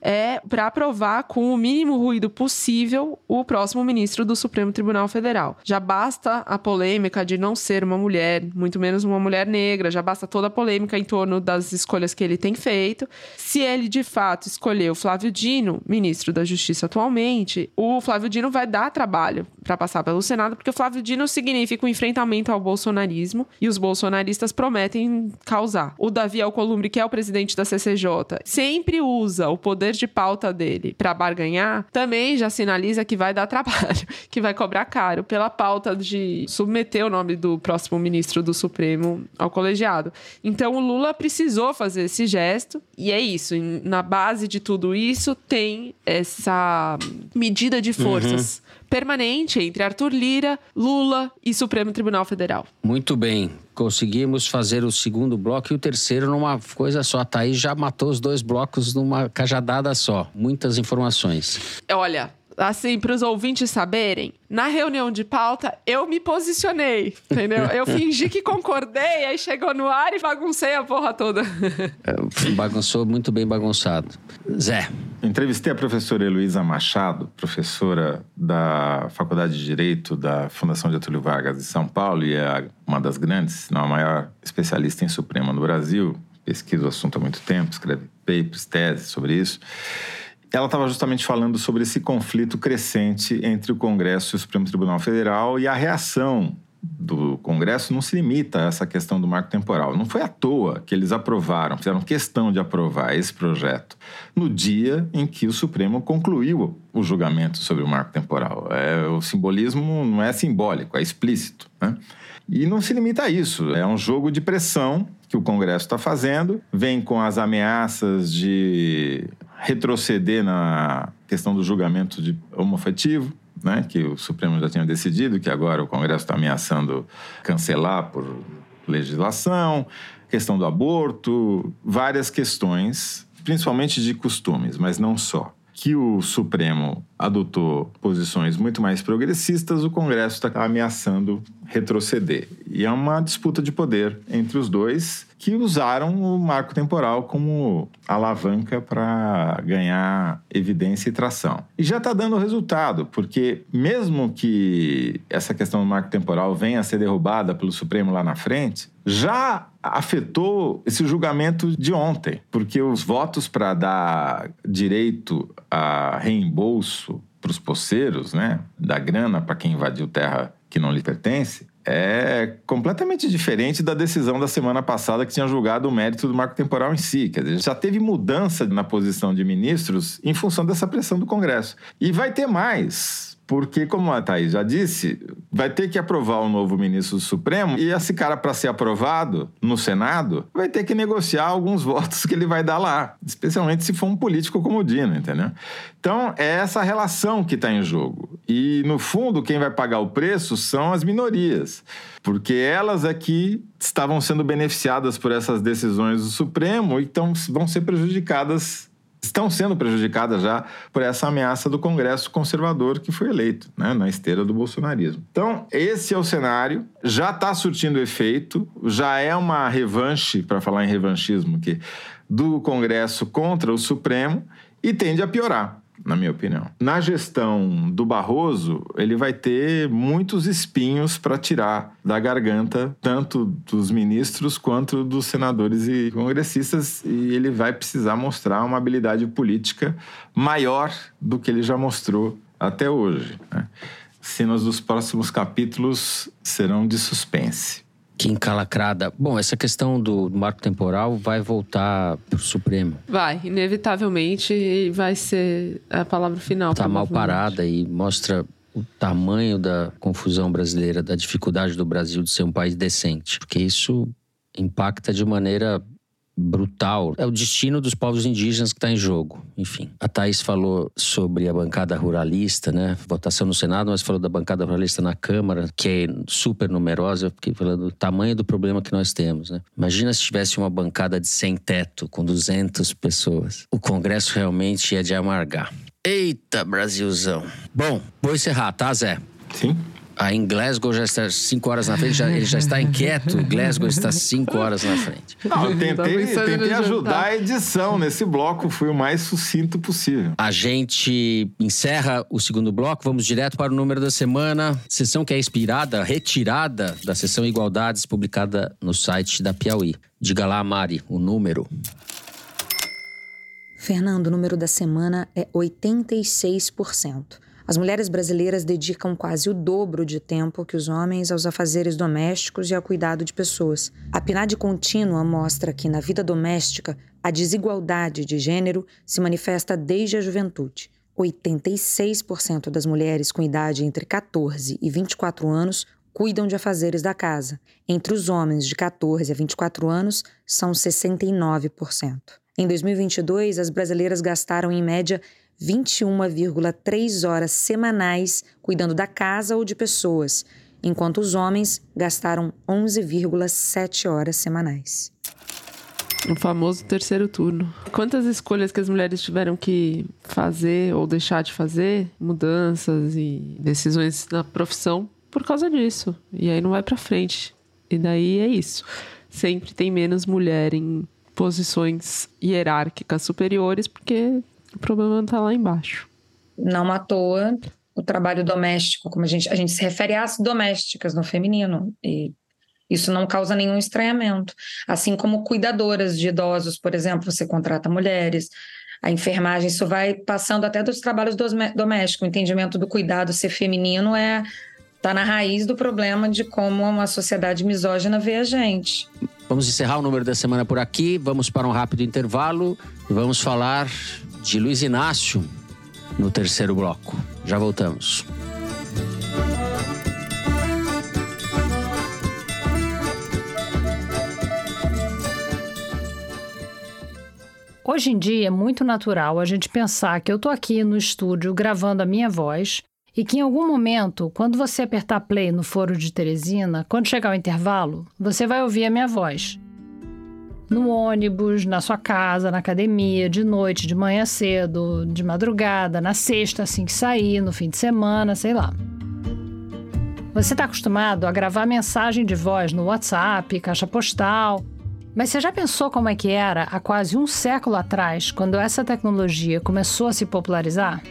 é para aprovar com o mínimo ruído possível o próximo ministro do Supremo Tribunal Federal. Já basta a polêmica de não ser uma mulher, muito menos uma mulher negra, já basta toda a polêmica em torno das escolhas que ele tem feito. Se ele de fato escolheu Flávio Dino, ministro da Justiça atualmente, o Flávio Dino vai dar trabalho para passar pelo Senado, porque o Flávio Dino significa um enfrentamento ao bolsonarismo e os bolsonaristas prometem causar. O Davi Alcolumbre, que é o presidente da CCJ, sempre usa o poder poder de pauta dele para barganhar, também já sinaliza que vai dar trabalho, que vai cobrar caro pela pauta de submeter o nome do próximo ministro do Supremo ao colegiado. Então o Lula precisou fazer esse gesto e é isso. Na base de tudo isso tem essa medida de forças. Uhum permanente entre Arthur Lira, Lula e Supremo Tribunal Federal.
Muito bem. Conseguimos fazer o segundo bloco e o terceiro numa coisa só. A Thaís já matou os dois blocos numa cajadada só. Muitas informações.
Olha, assim, para os ouvintes saberem, na reunião de pauta, eu me posicionei, entendeu? Eu fingi que concordei, aí chegou no ar e baguncei a porra toda.
É, bagunçou muito bem bagunçado. Zé.
Entrevistei a professora Heloísa Machado, professora da Faculdade de Direito da Fundação Getúlio Vargas de São Paulo e é uma das grandes, se não a maior especialista em Suprema no Brasil. Pesquisa o assunto há muito tempo, escreve papers, teses sobre isso ela estava justamente falando sobre esse conflito crescente entre o Congresso e o Supremo Tribunal Federal e a reação do Congresso não se limita a essa questão do marco temporal. Não foi à toa que eles aprovaram, fizeram questão de aprovar esse projeto no dia em que o Supremo concluiu o julgamento sobre o marco temporal. É, o simbolismo não é simbólico, é explícito. Né? E não se limita a isso, é um jogo de pressão que o Congresso está fazendo, vem com as ameaças de retroceder na questão do julgamento de homoafetivo, né, que o Supremo já tinha decidido, que agora o Congresso está ameaçando cancelar por legislação, questão do aborto, várias questões, principalmente de costumes, mas não só. Que o Supremo adotou posições muito mais progressistas, o Congresso está ameaçando retroceder. E é uma disputa de poder entre os dois que usaram o marco temporal como alavanca para ganhar evidência e tração. E já está dando resultado, porque mesmo que essa questão do marco temporal venha a ser derrubada pelo Supremo lá na frente, já afetou esse julgamento de ontem, porque os votos para dar direito a reembolso para os poceiros, né, da grana para quem invadiu terra que não lhe pertence, é completamente diferente da decisão da semana passada que tinha julgado o mérito do marco temporal em si. Quer dizer, já teve mudança na posição de ministros em função dessa pressão do Congresso. E vai ter mais porque, como a Thaís já disse, vai ter que aprovar o um novo ministro do Supremo e esse cara, para ser aprovado no Senado, vai ter que negociar alguns votos que ele vai dar lá, especialmente se for um político como o Dino, entendeu? Então, é essa relação que está em jogo. E, no fundo, quem vai pagar o preço são as minorias, porque elas aqui é estavam sendo beneficiadas por essas decisões do Supremo e então vão ser prejudicadas estão sendo prejudicadas já por essa ameaça do Congresso conservador que foi eleito, né, na esteira do bolsonarismo. Então, esse é o cenário, já está surtindo efeito, já é uma revanche, para falar em revanchismo, que do Congresso contra o Supremo e tende a piorar. Na minha opinião. Na gestão do Barroso, ele vai ter muitos espinhos para tirar da garganta, tanto dos ministros quanto dos senadores e congressistas, e ele vai precisar mostrar uma habilidade política maior do que ele já mostrou até hoje. Né? Cenas dos próximos capítulos serão de suspense.
Que encalacrada. Bom, essa questão do marco temporal vai voltar para o Supremo.
Vai, inevitavelmente vai ser a palavra final.
Está mal parada e mostra o tamanho da confusão brasileira, da dificuldade do Brasil de ser um país decente. Porque isso impacta de maneira brutal. É o destino dos povos indígenas que está em jogo. Enfim, a Thaís falou sobre a bancada ruralista, né? Votação no Senado, mas falou da bancada ruralista na Câmara, que é super numerosa. Fiquei falando do tamanho do problema que nós temos, né? Imagina se tivesse uma bancada de sem teto, com 200 pessoas. O Congresso realmente é de amargar. Eita, Brasilzão. Bom, vou encerrar, tá, Zé?
Sim?
Aí em Glasgow já está cinco horas na frente, já- ele já está inquieto. Glasgow está cinco horas na frente.
Não, eu
Tava
tentei, tentei ajudar a edição nesse bloco, fui o mais sucinto possível.
A gente encerra o segundo bloco, vamos direto para o número da semana. Sessão que é inspirada, retirada da sessão Igualdades, publicada no site da Piauí. Diga lá, Mari, o número.
Fernando, o número da semana é 86%. As mulheres brasileiras dedicam quase o dobro de tempo que os homens aos afazeres domésticos e ao cuidado de pessoas. A PNAD contínua mostra que, na vida doméstica, a desigualdade de gênero se manifesta desde a juventude. 86% das mulheres com idade entre 14 e 24 anos cuidam de afazeres da casa. Entre os homens de 14 a 24 anos, são 69%. Em 2022, as brasileiras gastaram, em média, 21,3 horas semanais cuidando da casa ou de pessoas, enquanto os homens gastaram 11,7 horas semanais.
O famoso terceiro turno. Quantas escolhas que as mulheres tiveram que fazer ou deixar de fazer, mudanças e decisões na profissão por causa disso. E aí não vai pra frente. E daí é isso. Sempre tem menos mulher em posições hierárquicas superiores porque o problema não tá lá embaixo.
Não à toa, o trabalho doméstico, como a gente, a gente se refere às domésticas no feminino, e isso não causa nenhum estranhamento. Assim como cuidadoras de idosos, por exemplo, você contrata mulheres, a enfermagem, isso vai passando até dos trabalhos domésticos. O entendimento do cuidado ser feminino é tá na raiz do problema de como uma sociedade misógina vê a gente.
Vamos encerrar o número da semana por aqui, vamos para um rápido intervalo e vamos falar de Luiz Inácio no terceiro bloco. Já voltamos.
Hoje em dia é muito natural a gente pensar que eu tô aqui no estúdio gravando a minha voz e que em algum momento, quando você apertar play no Foro de Teresina, quando chegar o intervalo, você vai ouvir a minha voz. No ônibus, na sua casa, na academia, de noite, de manhã cedo, de madrugada, na sexta, assim que sair, no fim de semana, sei lá. Você está acostumado a gravar mensagem de voz no WhatsApp, caixa postal, mas você já pensou como é que era há quase um século atrás, quando essa tecnologia começou a se popularizar?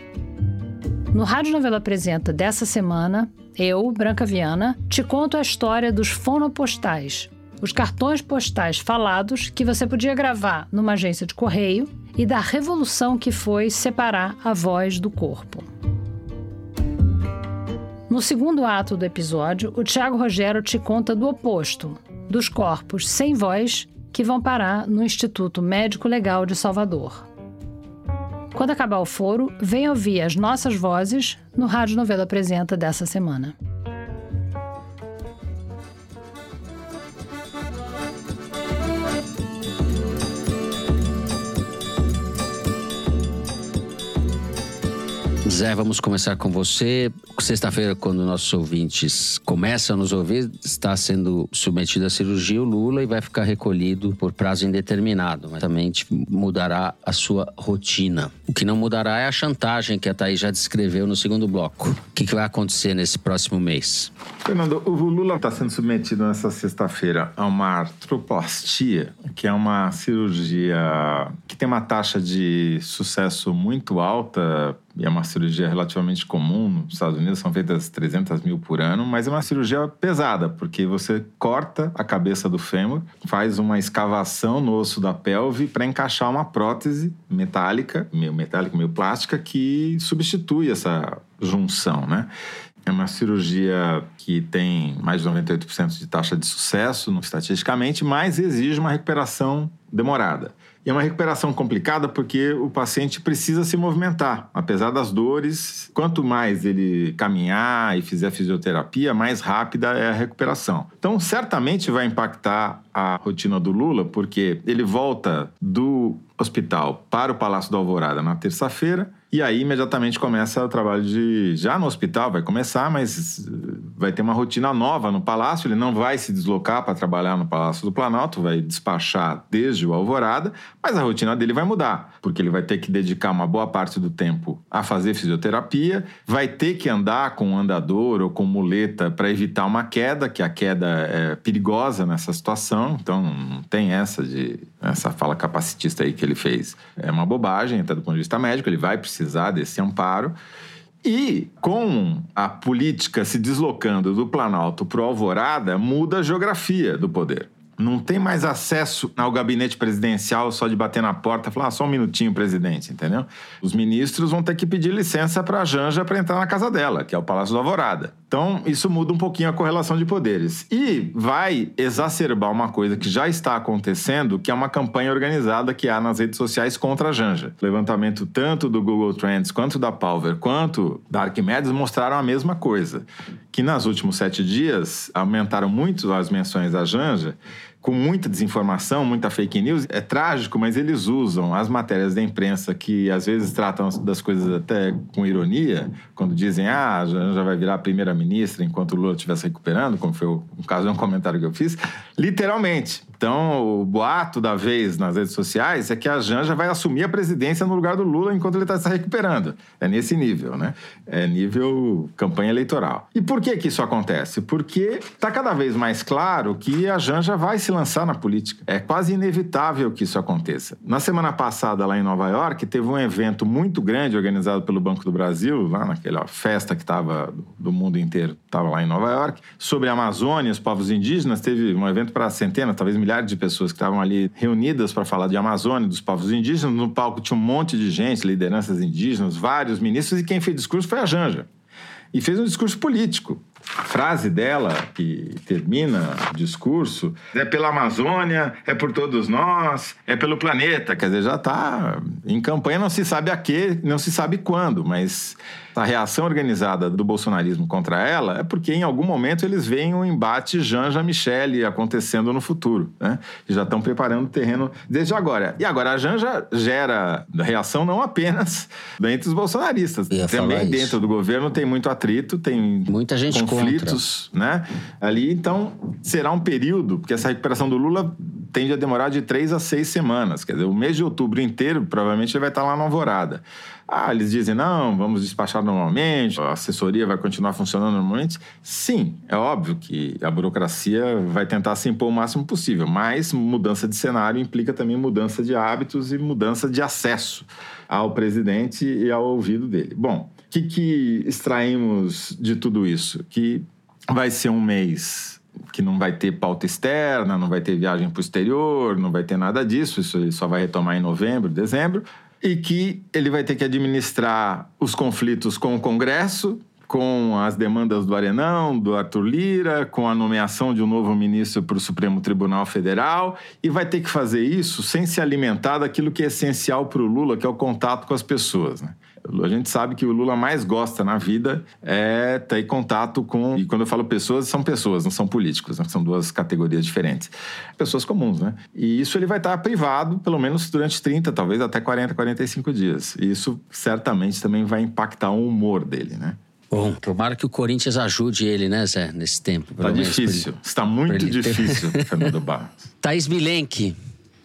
No Rádio Novela Apresenta dessa semana, eu, Branca Viana, te conto a história dos fonopostais, os cartões postais falados que você podia gravar numa agência de correio e da revolução que foi separar a voz do corpo. No segundo ato do episódio, o Tiago Rogero te conta do oposto, dos corpos sem voz que vão parar no Instituto Médico Legal de Salvador. Quando acabar o foro, vem ouvir as nossas vozes no Rádio Novela Apresenta dessa semana.
Zé, vamos começar com você. Sexta-feira, quando nossos ouvintes começam a nos ouvir, está sendo submetido à cirurgia o Lula e vai ficar recolhido por prazo indeterminado. Mas também mudará a sua rotina. O que não mudará é a chantagem que a Thaís já descreveu no segundo bloco. O que, vai acontecer nesse próximo mês?
Fernando, o Lula está sendo submetido nessa sexta-feira a uma artroplastia, que é uma cirurgia que tem uma taxa de sucesso muito alta e é uma cirurgia relativamente comum. Nos Estados Unidos são feitas 300 mil por ano, mas é uma cirurgia pesada, porque você corta a cabeça do fêmur, faz uma escavação no osso da pelve para encaixar uma prótese metálica, meio metálica, meio plástica, que substitui essa junção, né? É uma cirurgia que tem mais de 98% de taxa de sucesso, estatisticamente, mas exige uma recuperação demorada. E é uma recuperação complicada porque o paciente precisa se movimentar. Apesar das dores, quanto mais ele caminhar e fizer fisioterapia, mais rápida é a recuperação. Então, certamente vai impactar a rotina do Lula, porque ele volta do hospital para o Palácio da Alvorada na terça-feira e aí imediatamente começa o trabalho de. Já no hospital vai começar, mas vai ter uma rotina nova no palácio. Ele não vai se deslocar para trabalhar no Palácio do Planalto, vai despachar desde o Alvorada, mas a rotina dele vai mudar, porque ele vai ter que dedicar uma boa parte do tempo a fazer fisioterapia, vai ter que andar com andador ou com muleta para evitar uma queda, que a queda é perigosa nessa situação. Então não tem essa de essa fala capacitista aí que ele fez. É uma bobagem, até do ponto de vista médico, ele vai precisar desse amparo. E com a política se deslocando do Planalto para o Alvorada, muda a geografia do poder. Não tem mais acesso ao gabinete presidencial só de bater na porta e falar ah, só um minutinho, presidente, entendeu? Os ministros vão ter que pedir licença para a Janja para entrar na casa dela, que é o Palácio da Alvorada. Então, isso muda um pouquinho a correlação de poderes. E vai exacerbar uma coisa que já está acontecendo, que é uma campanha organizada que há nas redes sociais contra a Janja. Levantamento tanto do Google Trends, quanto da Palver, quanto da Arquimedes mostraram a mesma coisa. Que nos últimos sete dias aumentaram muito as menções da Janja com muita desinformação, muita fake news. É trágico, mas eles usam as matérias da imprensa que às vezes tratam das coisas até com ironia, quando dizem, ah, já vai virar primeira-ministra enquanto o Lula estiver se recuperando, como foi o caso de um comentário que eu fiz, literalmente. Então, o boato da vez nas redes sociais é que a Janja vai assumir a presidência no lugar do Lula enquanto ele está se recuperando. É nesse nível, né? É nível campanha eleitoral. E por que que isso acontece? Porque está cada vez mais claro que a Janja vai se lançar na política. É quase inevitável que isso aconteça. Na semana passada, lá em Nova York, teve um evento muito grande organizado pelo Banco do Brasil, lá naquela festa que estava do mundo inteiro, estava lá em Nova York, sobre a Amazônia, os povos indígenas. Teve um evento para centenas, talvez milhares milhares de pessoas que estavam ali reunidas para falar de Amazônia, dos povos indígenas. No palco tinha um monte de gente, lideranças indígenas, vários ministros, e quem fez discurso foi a Janja. E fez um discurso político. A frase dela, que termina o discurso, é pela Amazônia, é por todos nós, é pelo planeta. Quer dizer, já está em campanha, não se sabe a quê, não se sabe quando, mas a reação organizada do bolsonarismo contra ela é porque em algum momento eles veem um embate Janja Michele acontecendo no futuro, né? E já estão preparando o terreno desde agora. E agora a Janja gera reação não apenas entre os bolsonaristas, também dentro isso. do governo tem muito atrito, tem
muita gente
conflitos, contra. né? Ali então será um período porque essa recuperação do Lula tende a demorar de três a seis semanas, quer dizer, o mês de outubro inteiro provavelmente ele vai estar lá na Alvorada. Ah, eles dizem, não, vamos despachar normalmente, a assessoria vai continuar funcionando normalmente. Sim, é óbvio que a burocracia vai tentar se impor o máximo possível, mas mudança de cenário implica também mudança de hábitos e mudança de acesso ao presidente e ao ouvido dele. Bom, o que, que extraímos de tudo isso? Que vai ser um mês que não vai ter pauta externa, não vai ter viagem para o exterior, não vai ter nada disso, isso ele só vai retomar em novembro, dezembro e que ele vai ter que administrar os conflitos com o Congresso, com as demandas do Arenão, do Arthur Lira, com a nomeação de um novo ministro para o Supremo Tribunal Federal, e vai ter que fazer isso sem se alimentar daquilo que é essencial para o Lula, que é o contato com as pessoas. Né? A gente sabe que o Lula mais gosta na vida é ter contato com. E quando eu falo pessoas, são pessoas, não são políticos, né? são duas categorias diferentes. Pessoas comuns, né? E isso ele vai estar privado, pelo menos durante 30, talvez até 40, 45 dias. E isso certamente também vai impactar o humor dele, né?
Bom, tomara que o Corinthians ajude ele, né, Zé, nesse tempo.
Tá difícil. Está muito difícil, Fernando Barros.
Thaís Milenque,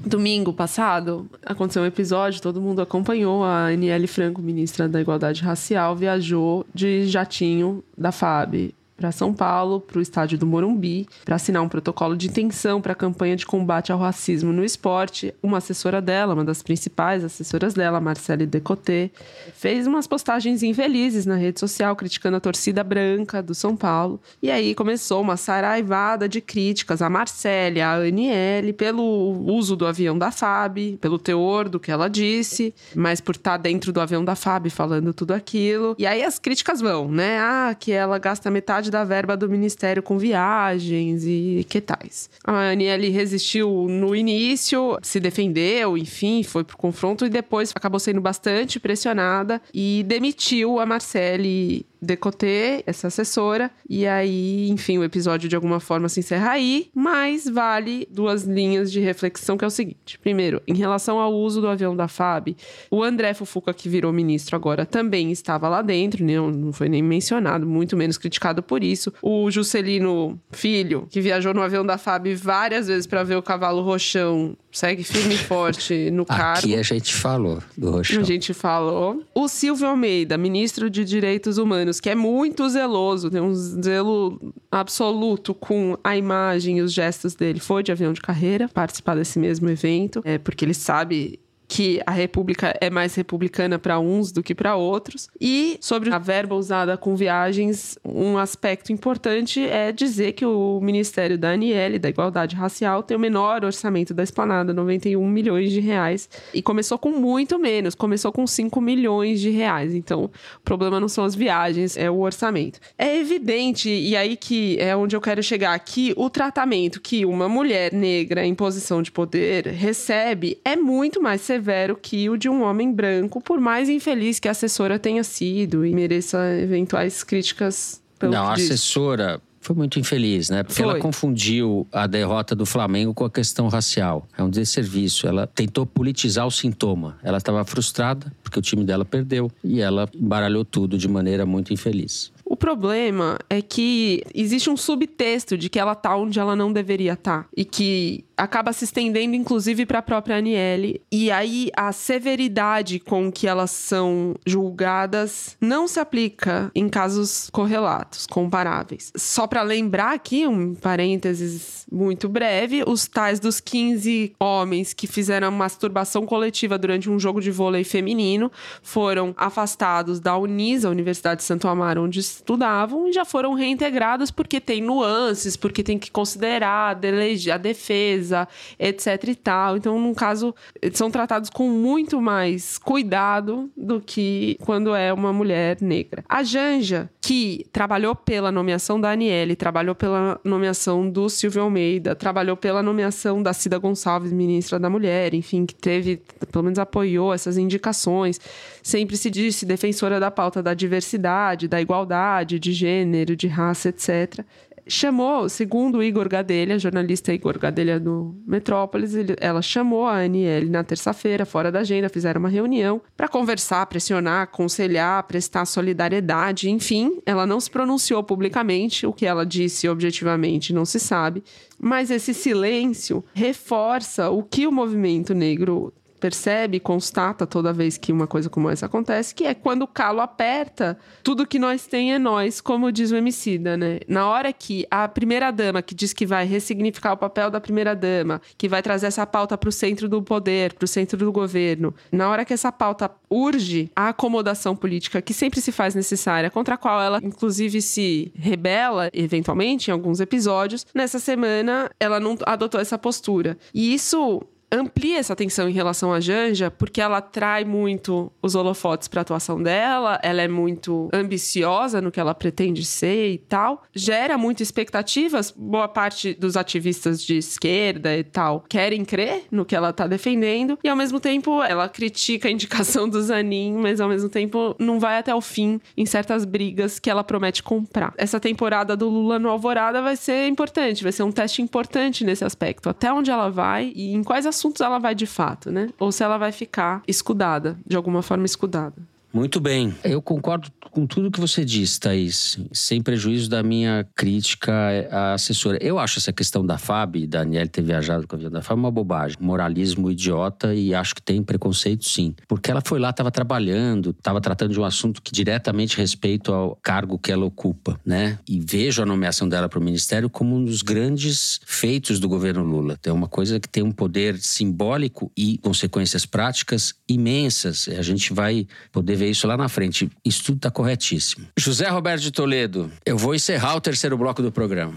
Domingo passado aconteceu um episódio, todo mundo acompanhou. A Aniele Franco, ministra da Igualdade Racial, viajou de jatinho da FAB para São Paulo, para o estádio do Morumbi, para assinar um protocolo de intenção para a campanha de combate ao racismo no esporte. Uma assessora dela, uma das principais assessoras dela, Marcele Decoté, fez umas postagens infelizes na rede social criticando a torcida branca do São Paulo. E aí começou uma saraivada de críticas a Marcele, a Aniele, pelo uso do avião da FAB, pelo teor do que ela disse, mas por estar tá dentro do avião da FAB falando tudo aquilo. E aí as críticas vão, né? Ah, que ela gasta metade metade da verba do ministério com viagens e que tais. A Aniele resistiu no início, se defendeu, enfim, foi pro confronto e depois acabou sendo bastante pressionada e demitiu a Marcele Decoté, essa assessora. E aí, enfim, o episódio de alguma forma se encerra aí, mas vale duas linhas de reflexão que é o seguinte. Primeiro, em relação ao uso do avião da FAB, o André Fufuca, que virou ministro agora, também estava lá dentro, não, não foi nem mencionado, muito menos criticado por isso. O Juscelino Filho, que viajou no avião da FAB várias vezes para ver o cavalo roxão, segue firme e forte no cargo.
Aqui a gente falou do roxão.
A gente falou. O Silvio Almeida, ministro de Direitos Humanos, que é muito zeloso, tem um zelo absoluto com a imagem e os gestos dele. Foi de avião de carreira participar desse mesmo evento, é, porque ele sabe que a República é mais republicana para uns do que para outros. E sobre a verba usada com viagens, um aspecto importante é dizer que o Ministério da Aniele, da Igualdade Racial, tem o menor orçamento da esplanada, 91 milhões de reais. E começou com muito menos, começou com 5 milhões de reais. Então, o problema não são as viagens, é o orçamento. É evidente, e aí que é onde eu quero chegar, que o tratamento que uma mulher negra em posição de poder recebe é muito mais severo que o de um homem branco, por mais infeliz que a assessora tenha sido e mereça eventuais críticas pelo
Não,
a
assessora foi muito infeliz, né? Porque foi. ela confundiu a derrota do Flamengo com a questão racial. É um desserviço. Ela tentou politizar o sintoma. Ela estava frustrada porque o time dela perdeu e ela embaralhou tudo de maneira muito infeliz.
O problema é que existe um subtexto de que ela tá onde ela não deveria estar. Tá, e que acaba se estendendo, inclusive, para a própria Aniele. E aí a severidade com que elas são julgadas não se aplica em casos correlatos, comparáveis. Só para lembrar aqui, um parênteses muito breve, os tais dos 15 homens que fizeram masturbação coletiva durante um jogo de vôlei feminino foram afastados da Unis, a Universidade de Santo Amaro, onde estudavam, e já foram reintegrados porque tem nuances, porque tem que considerar a defesa, etc e tal. Então, num caso, são tratados com muito mais cuidado do que quando é uma mulher negra. A Janja, que trabalhou pela nomeação da Aniele, trabalhou pela nomeação do Silvio Almeida, trabalhou pela nomeação da Cida Gonçalves, ministra da Mulher, enfim, que teve, pelo menos apoiou essas indicações, sempre se disse defensora da pauta da diversidade, da igualdade, de gênero, de raça, etc chamou, segundo Igor Gadelha, jornalista Igor Gadelha do Metrópolis, ele, ela chamou a Aniele na terça-feira, fora da agenda, fizeram uma reunião para conversar, pressionar, aconselhar, prestar solidariedade, enfim, ela não se pronunciou publicamente, o que ela disse objetivamente não se sabe, mas esse silêncio reforça o que o movimento negro percebe, constata toda vez que uma coisa como essa acontece, que é quando o calo aperta, tudo que nós tem é nós, como diz o Emicida, né? Na hora que a primeira dama, que diz que vai ressignificar o papel da primeira dama, que vai trazer essa pauta para o centro do poder, para o centro do governo, na hora que essa pauta urge a acomodação política que sempre se faz necessária, contra a qual ela inclusive se rebela eventualmente em alguns episódios, nessa semana ela não adotou essa postura. E isso amplia essa atenção em relação à Janja, porque ela atrai muito os holofotes para a atuação dela, ela é muito ambiciosa no que ela pretende ser e tal, gera muito expectativas. Boa parte dos ativistas de esquerda e tal querem crer no que ela tá defendendo, e ao mesmo tempo ela critica a indicação do Zanin, mas ao mesmo tempo não vai até o fim em certas brigas que ela promete comprar. Essa temporada do Lula no Alvorada vai ser importante, vai ser um teste importante nesse aspecto. Até onde ela vai e em quais assuntos ela vai de fato, né? Ou se ela vai ficar escudada, de alguma forma escudada.
Muito bem. Eu concordo com tudo que você disse, Thaís, sem prejuízo da minha crítica à assessora. Eu acho essa questão da FAB, da Daniel ter viajado com a avião da FAB, uma bobagem. Moralismo idiota e acho que tem preconceito sim. Porque ela foi lá, estava trabalhando, estava tratando de um assunto que diretamente respeito ao cargo que ela ocupa, né? E vejo a nomeação dela para o ministério como um dos grandes feitos do governo Lula. É uma coisa que tem um poder simbólico e consequências práticas imensas. A gente vai poder ver ver isso lá na frente. Isso tudo está corretíssimo. José Roberto de Toledo, eu vou encerrar o terceiro bloco do programa.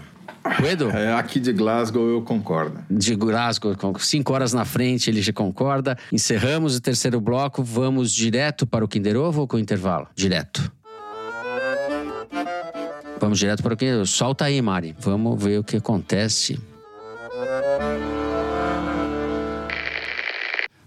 Edu?
É, aqui de Glasgow eu concordo.
De Glasgow, cinco horas na frente ele já concorda. Encerramos o terceiro bloco, vamos direto para o Kinder Ovo ou com intervalo? Direto. Vamos direto para o Kinder Ovo. Solta aí, Mari. Vamos ver o que acontece.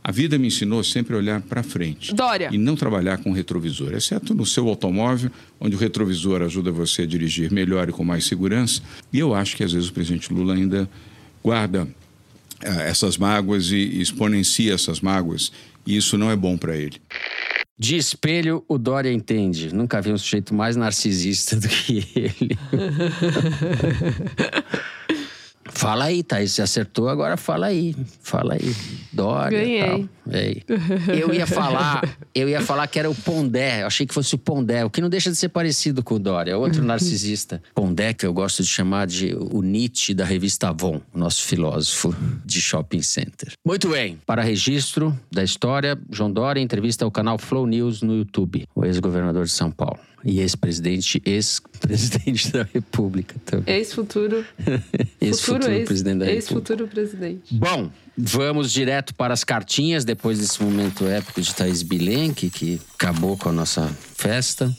A vida me ensinou sempre a olhar para frente.
Dória.
E não trabalhar com retrovisor, exceto no seu automóvel, onde o retrovisor ajuda você a dirigir melhor e com mais segurança. E eu acho que às vezes o presidente Lula ainda guarda uh, essas mágoas e, e exponencia essas mágoas, e isso não é bom para ele.
De espelho, o Dória entende. Nunca vi um sujeito mais narcisista do que ele. Fala aí, Thaís. Você acertou, agora fala aí. Fala aí. Dória.
Ganhei.
Tal. Eu ia falar, eu ia falar que era o Pondé. Eu achei que fosse o Pondé, o que não deixa de ser parecido com o Dória. Outro narcisista. Pondé, que eu gosto de chamar de o Nietzsche da revista Avon, o nosso filósofo de shopping center. Muito bem. Para registro da história, João Dória entrevista ao canal Flow News no YouTube, o ex-governador de São Paulo. E ex-presidente, ex-presidente da República também.
Ex-futuro.
ex-futuro ex, presidente da
ex
República.
Ex-futuro presidente.
Bom, vamos direto para as cartinhas, depois desse momento épico de Thaís Bilenque, que acabou com a nossa festa.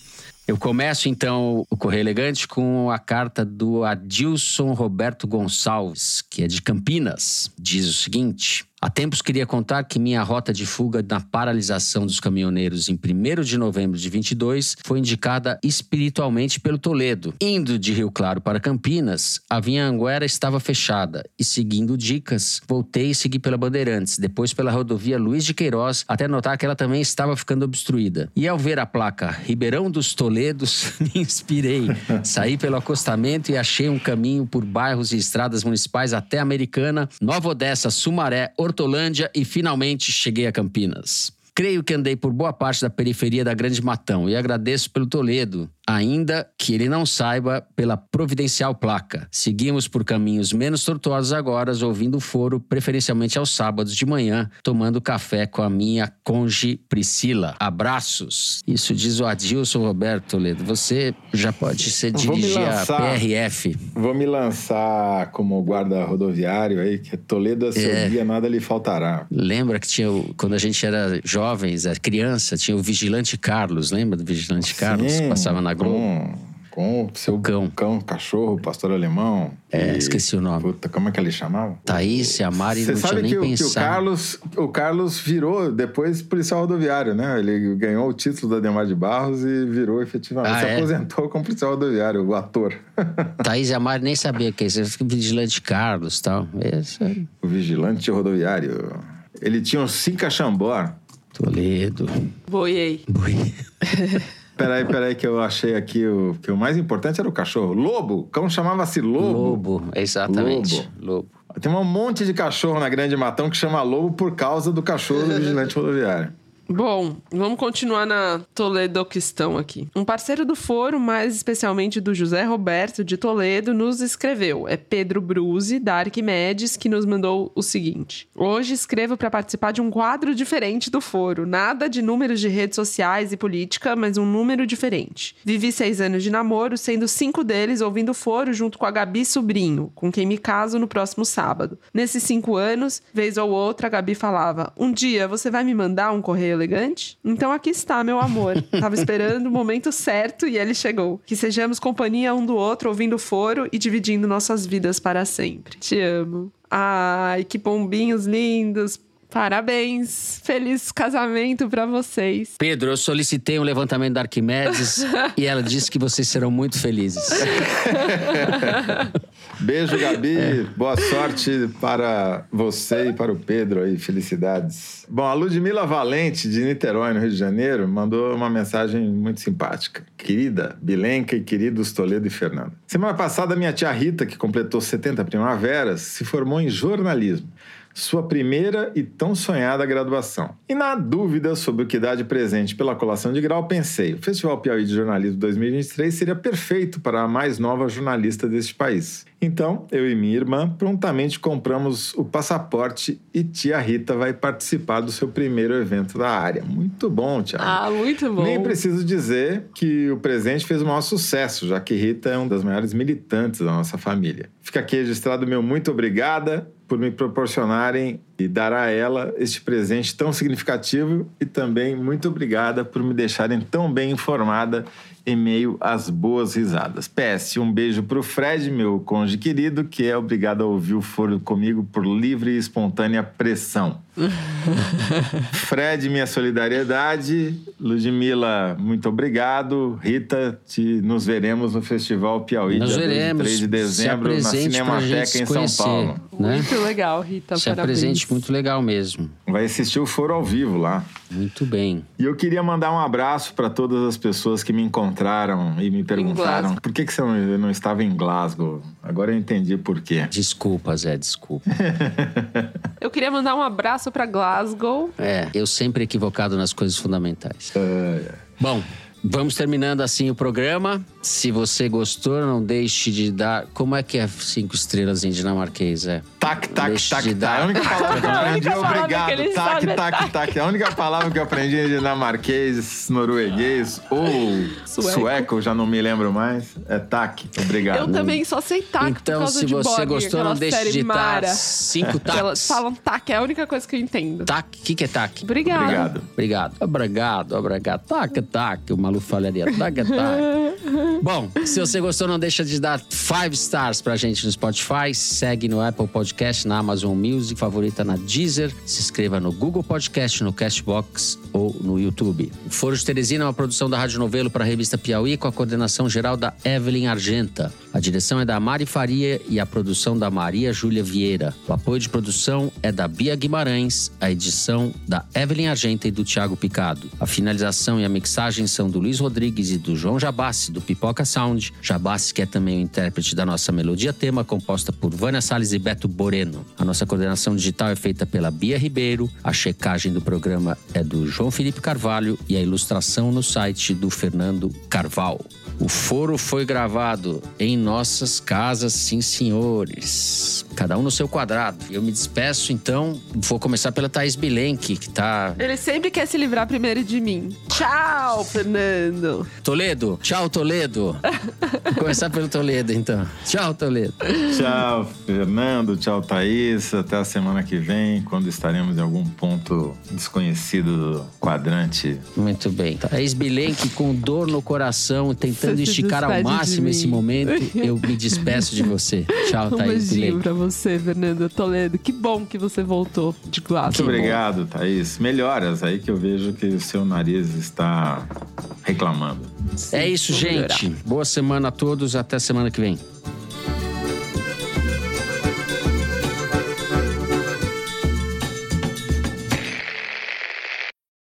Eu começo então o Correio Elegante com a carta do Adilson Roberto Gonçalves, que é de Campinas. Diz o seguinte: Há tempos queria contar que minha rota de fuga na paralisação dos caminhoneiros em 1 de novembro de 22 foi indicada espiritualmente pelo Toledo. Indo de Rio Claro para Campinas, a Vinha Anguera estava fechada e, seguindo dicas, voltei e segui pela Bandeirantes, depois pela rodovia Luiz de Queiroz, até notar que ela também estava ficando obstruída. E ao ver a placa Ribeirão dos Toledos, me inspirei. Saí pelo acostamento e achei um caminho por bairros e estradas municipais até Americana, Nova Odessa, Sumaré, Hortolândia e finalmente cheguei a Campinas. Creio que andei por boa parte da periferia da Grande Matão e agradeço pelo Toledo, ainda que ele não saiba pela providencial placa. Seguimos por caminhos menos tortuosos agora, ouvindo o foro, preferencialmente aos sábados de manhã, tomando café com a minha conge Priscila. Abraços. Isso diz o Adilson Roberto Toledo. Você já pode ser dirigir lançar, a PRF.
Vou me lançar como guarda rodoviário aí, que Toledo a seu é. nada lhe faltará.
Lembra que tinha, quando a gente era jovens, criança, tinha o Vigilante Carlos, lembra do Vigilante Carlos?
Sim.
Passava na Globo.
Com, com o seu
O cão.
cão, cachorro, pastor alemão.
É,
E-
esqueci o nome.
Puta, como é que ele chamava?
Thaís e a Mari
Você
não tinha
sabe que, o, que o
pensado.
Carlos, o Carlos virou depois policial rodoviário, né? Ele ganhou o título da Ademar de Barros e virou efetivamente.
Ah,
se
é?
aposentou como policial rodoviário, o ator.
Thaís e a Mari nem sabia que é isso. Vigilante Carlos e tal. Esse é
o vigilante rodoviário. Ele tinha um Cinca Chambor.
Toledo.
Boiei.
Boi.
Peraí, peraí, que eu achei aqui o que o mais importante era o cachorro. Lobo. O cão chamava-se Lobo.
Lobo, exatamente. Lobo.
Tem um monte de cachorro na Grande Matão que chama Lobo por causa do cachorro do vigilante rodoviário.
Bom, vamos continuar na Toledo questão aqui. Um parceiro do foro, mais especialmente do José Roberto de Toledo, nos escreveu. É Pedro Bruzi, da Arquimedes, que nos mandou o seguinte: Hoje escrevo para participar de um quadro diferente do foro. Nada de números de redes sociais e política, mas um número diferente. Vivi seis anos de namoro, sendo cinco deles ouvindo o foro junto com a Gabi Sobrinho, com quem me caso no próximo sábado. Nesses cinco anos, vez ou outra, a Gabi falava: Um dia você vai me mandar um correio elegante? Então aqui está, meu amor. Tava esperando o momento certo e ele chegou. Que sejamos companhia um do outro, ouvindo foro e dividindo nossas vidas para sempre. Te amo. Ai, que pombinhos lindos. Parabéns. Feliz casamento para vocês.
Pedro, eu solicitei um levantamento da Arquimedes e ela disse que vocês serão muito felizes.
Beijo, Gabi. Boa sorte para você e para o Pedro aí. Felicidades. Bom, a Ludmila Valente, de Niterói, no Rio de Janeiro, mandou uma mensagem muito simpática. Querida Bilenca e queridos Toledo e Fernando. Semana passada, minha tia Rita, que completou 70 primaveras, se formou em jornalismo sua primeira e tão sonhada graduação. E na dúvida sobre o que dá de presente pela colação de grau, pensei: o Festival Piauí de Jornalismo 2023 seria perfeito para a mais nova jornalista deste país. Então, eu e minha irmã prontamente compramos o passaporte e tia Rita vai participar do seu primeiro evento da área. Muito bom, tia.
Ah, muito bom.
Nem preciso dizer que o presente fez o maior sucesso, já que Rita é uma das maiores militantes da nossa família. Fica aqui registrado meu muito obrigada por me proporcionarem e dar a ela este presente tão significativo e também muito obrigada por me deixarem tão bem informada em meio às boas risadas. PS, um beijo pro Fred, meu cônjuge querido, que é obrigado a ouvir o foro comigo por livre e espontânea pressão. Fred, minha solidariedade. Ludmila, muito obrigado. Rita, te, nos veremos no Festival Piauí,
Nos
dia
veremos.
23 de dezembro, na Cinemateca em São Paulo.
Né?
Muito legal, Rita.
Se é
parabéns.
presente muito legal mesmo.
Vai assistir o foro ao vivo lá.
Muito bem.
E eu queria mandar um abraço para todas as pessoas que me encontraram e me perguntaram por que, que você não, não estava em Glasgow. Agora eu entendi por quê.
Desculpa, Zé, desculpa.
Eu queria mandar um abraço para Glasgow.
É, eu sempre equivocado nas coisas fundamentais.
É,
Bom, vamos terminando assim o programa. Se você gostou, não deixe de dar. Como é que é cinco estrelas em dinamarquês? É.
Tac, tac,
Deixe
tac,
de
tac. A única palavra que eu aprendi é obrigado. Tac,
sabe é
tac,
tac.
tac. A única palavra que eu aprendi em dinamarquês, norueguês ou
Sueco.
sueco, já não me lembro mais, é tac. Obrigado.
Eu também só sei tac por
Então,
causa
se
de
você
Borg,
gostou, não deixe de dar cinco
Elas
tacs.
falam tac, é a única coisa que eu entendo.
Tac, o que, que é tac?
Obrigado.
Obrigado. Obrigado, obrigado. Tac, tac. O maluco falaria tac, tac. Bom, se você gostou, não deixa de dar five stars pra gente no Spotify. Segue no Apple Podcast, na Amazon Music, favorita na Deezer. Se inscreva no Google Podcast, no Castbox ou no YouTube. O Foro de Teresina é uma produção da Rádio Novelo para a revista Piauí com a coordenação geral da Evelyn Argenta. A direção é da Mari Faria e a produção da Maria Júlia Vieira. O apoio de produção é da Bia Guimarães, a edição da Evelyn Argenta e do Thiago Picado. A finalização e a mixagem são do Luiz Rodrigues e do João Jabassi, do Pipoca Sound. Jabassi, que é também o intérprete da nossa melodia tema, composta por Vânia Salles e Beto Boreno. A nossa coordenação digital é feita pela Bia Ribeiro, a checagem do programa é do João Felipe Carvalho e a ilustração no site do Fernando Carval. O foro foi gravado em nossas casas, sim, senhores. Cada um no seu quadrado. Eu me despeço, então. Vou começar pela Thaís Bilenque, que tá.
Ele sempre quer se livrar primeiro de mim. Tchau, Fernando.
Toledo! Tchau, Toledo! Vou começar pelo Toledo, então. Tchau, Toledo.
Tchau, Fernando. Tchau, Thaís. Até a semana que vem, quando estaremos em algum ponto desconhecido do quadrante.
Muito bem. Thaís Bilenque com dor no coração, tentando
Você
esticar ao máximo esse momento. Eu me despeço de você. Tchau,
Um
Thaís
beijinho
Bilenque.
pra você, Fernando Toledo. Que bom que você voltou de
Muito
Glasgow.
obrigado, Thaís. Melhoras aí que eu vejo que o seu nariz está reclamando.
É isso,
vou melhorar.
gente. Boa semana a todos. Até semana que vem.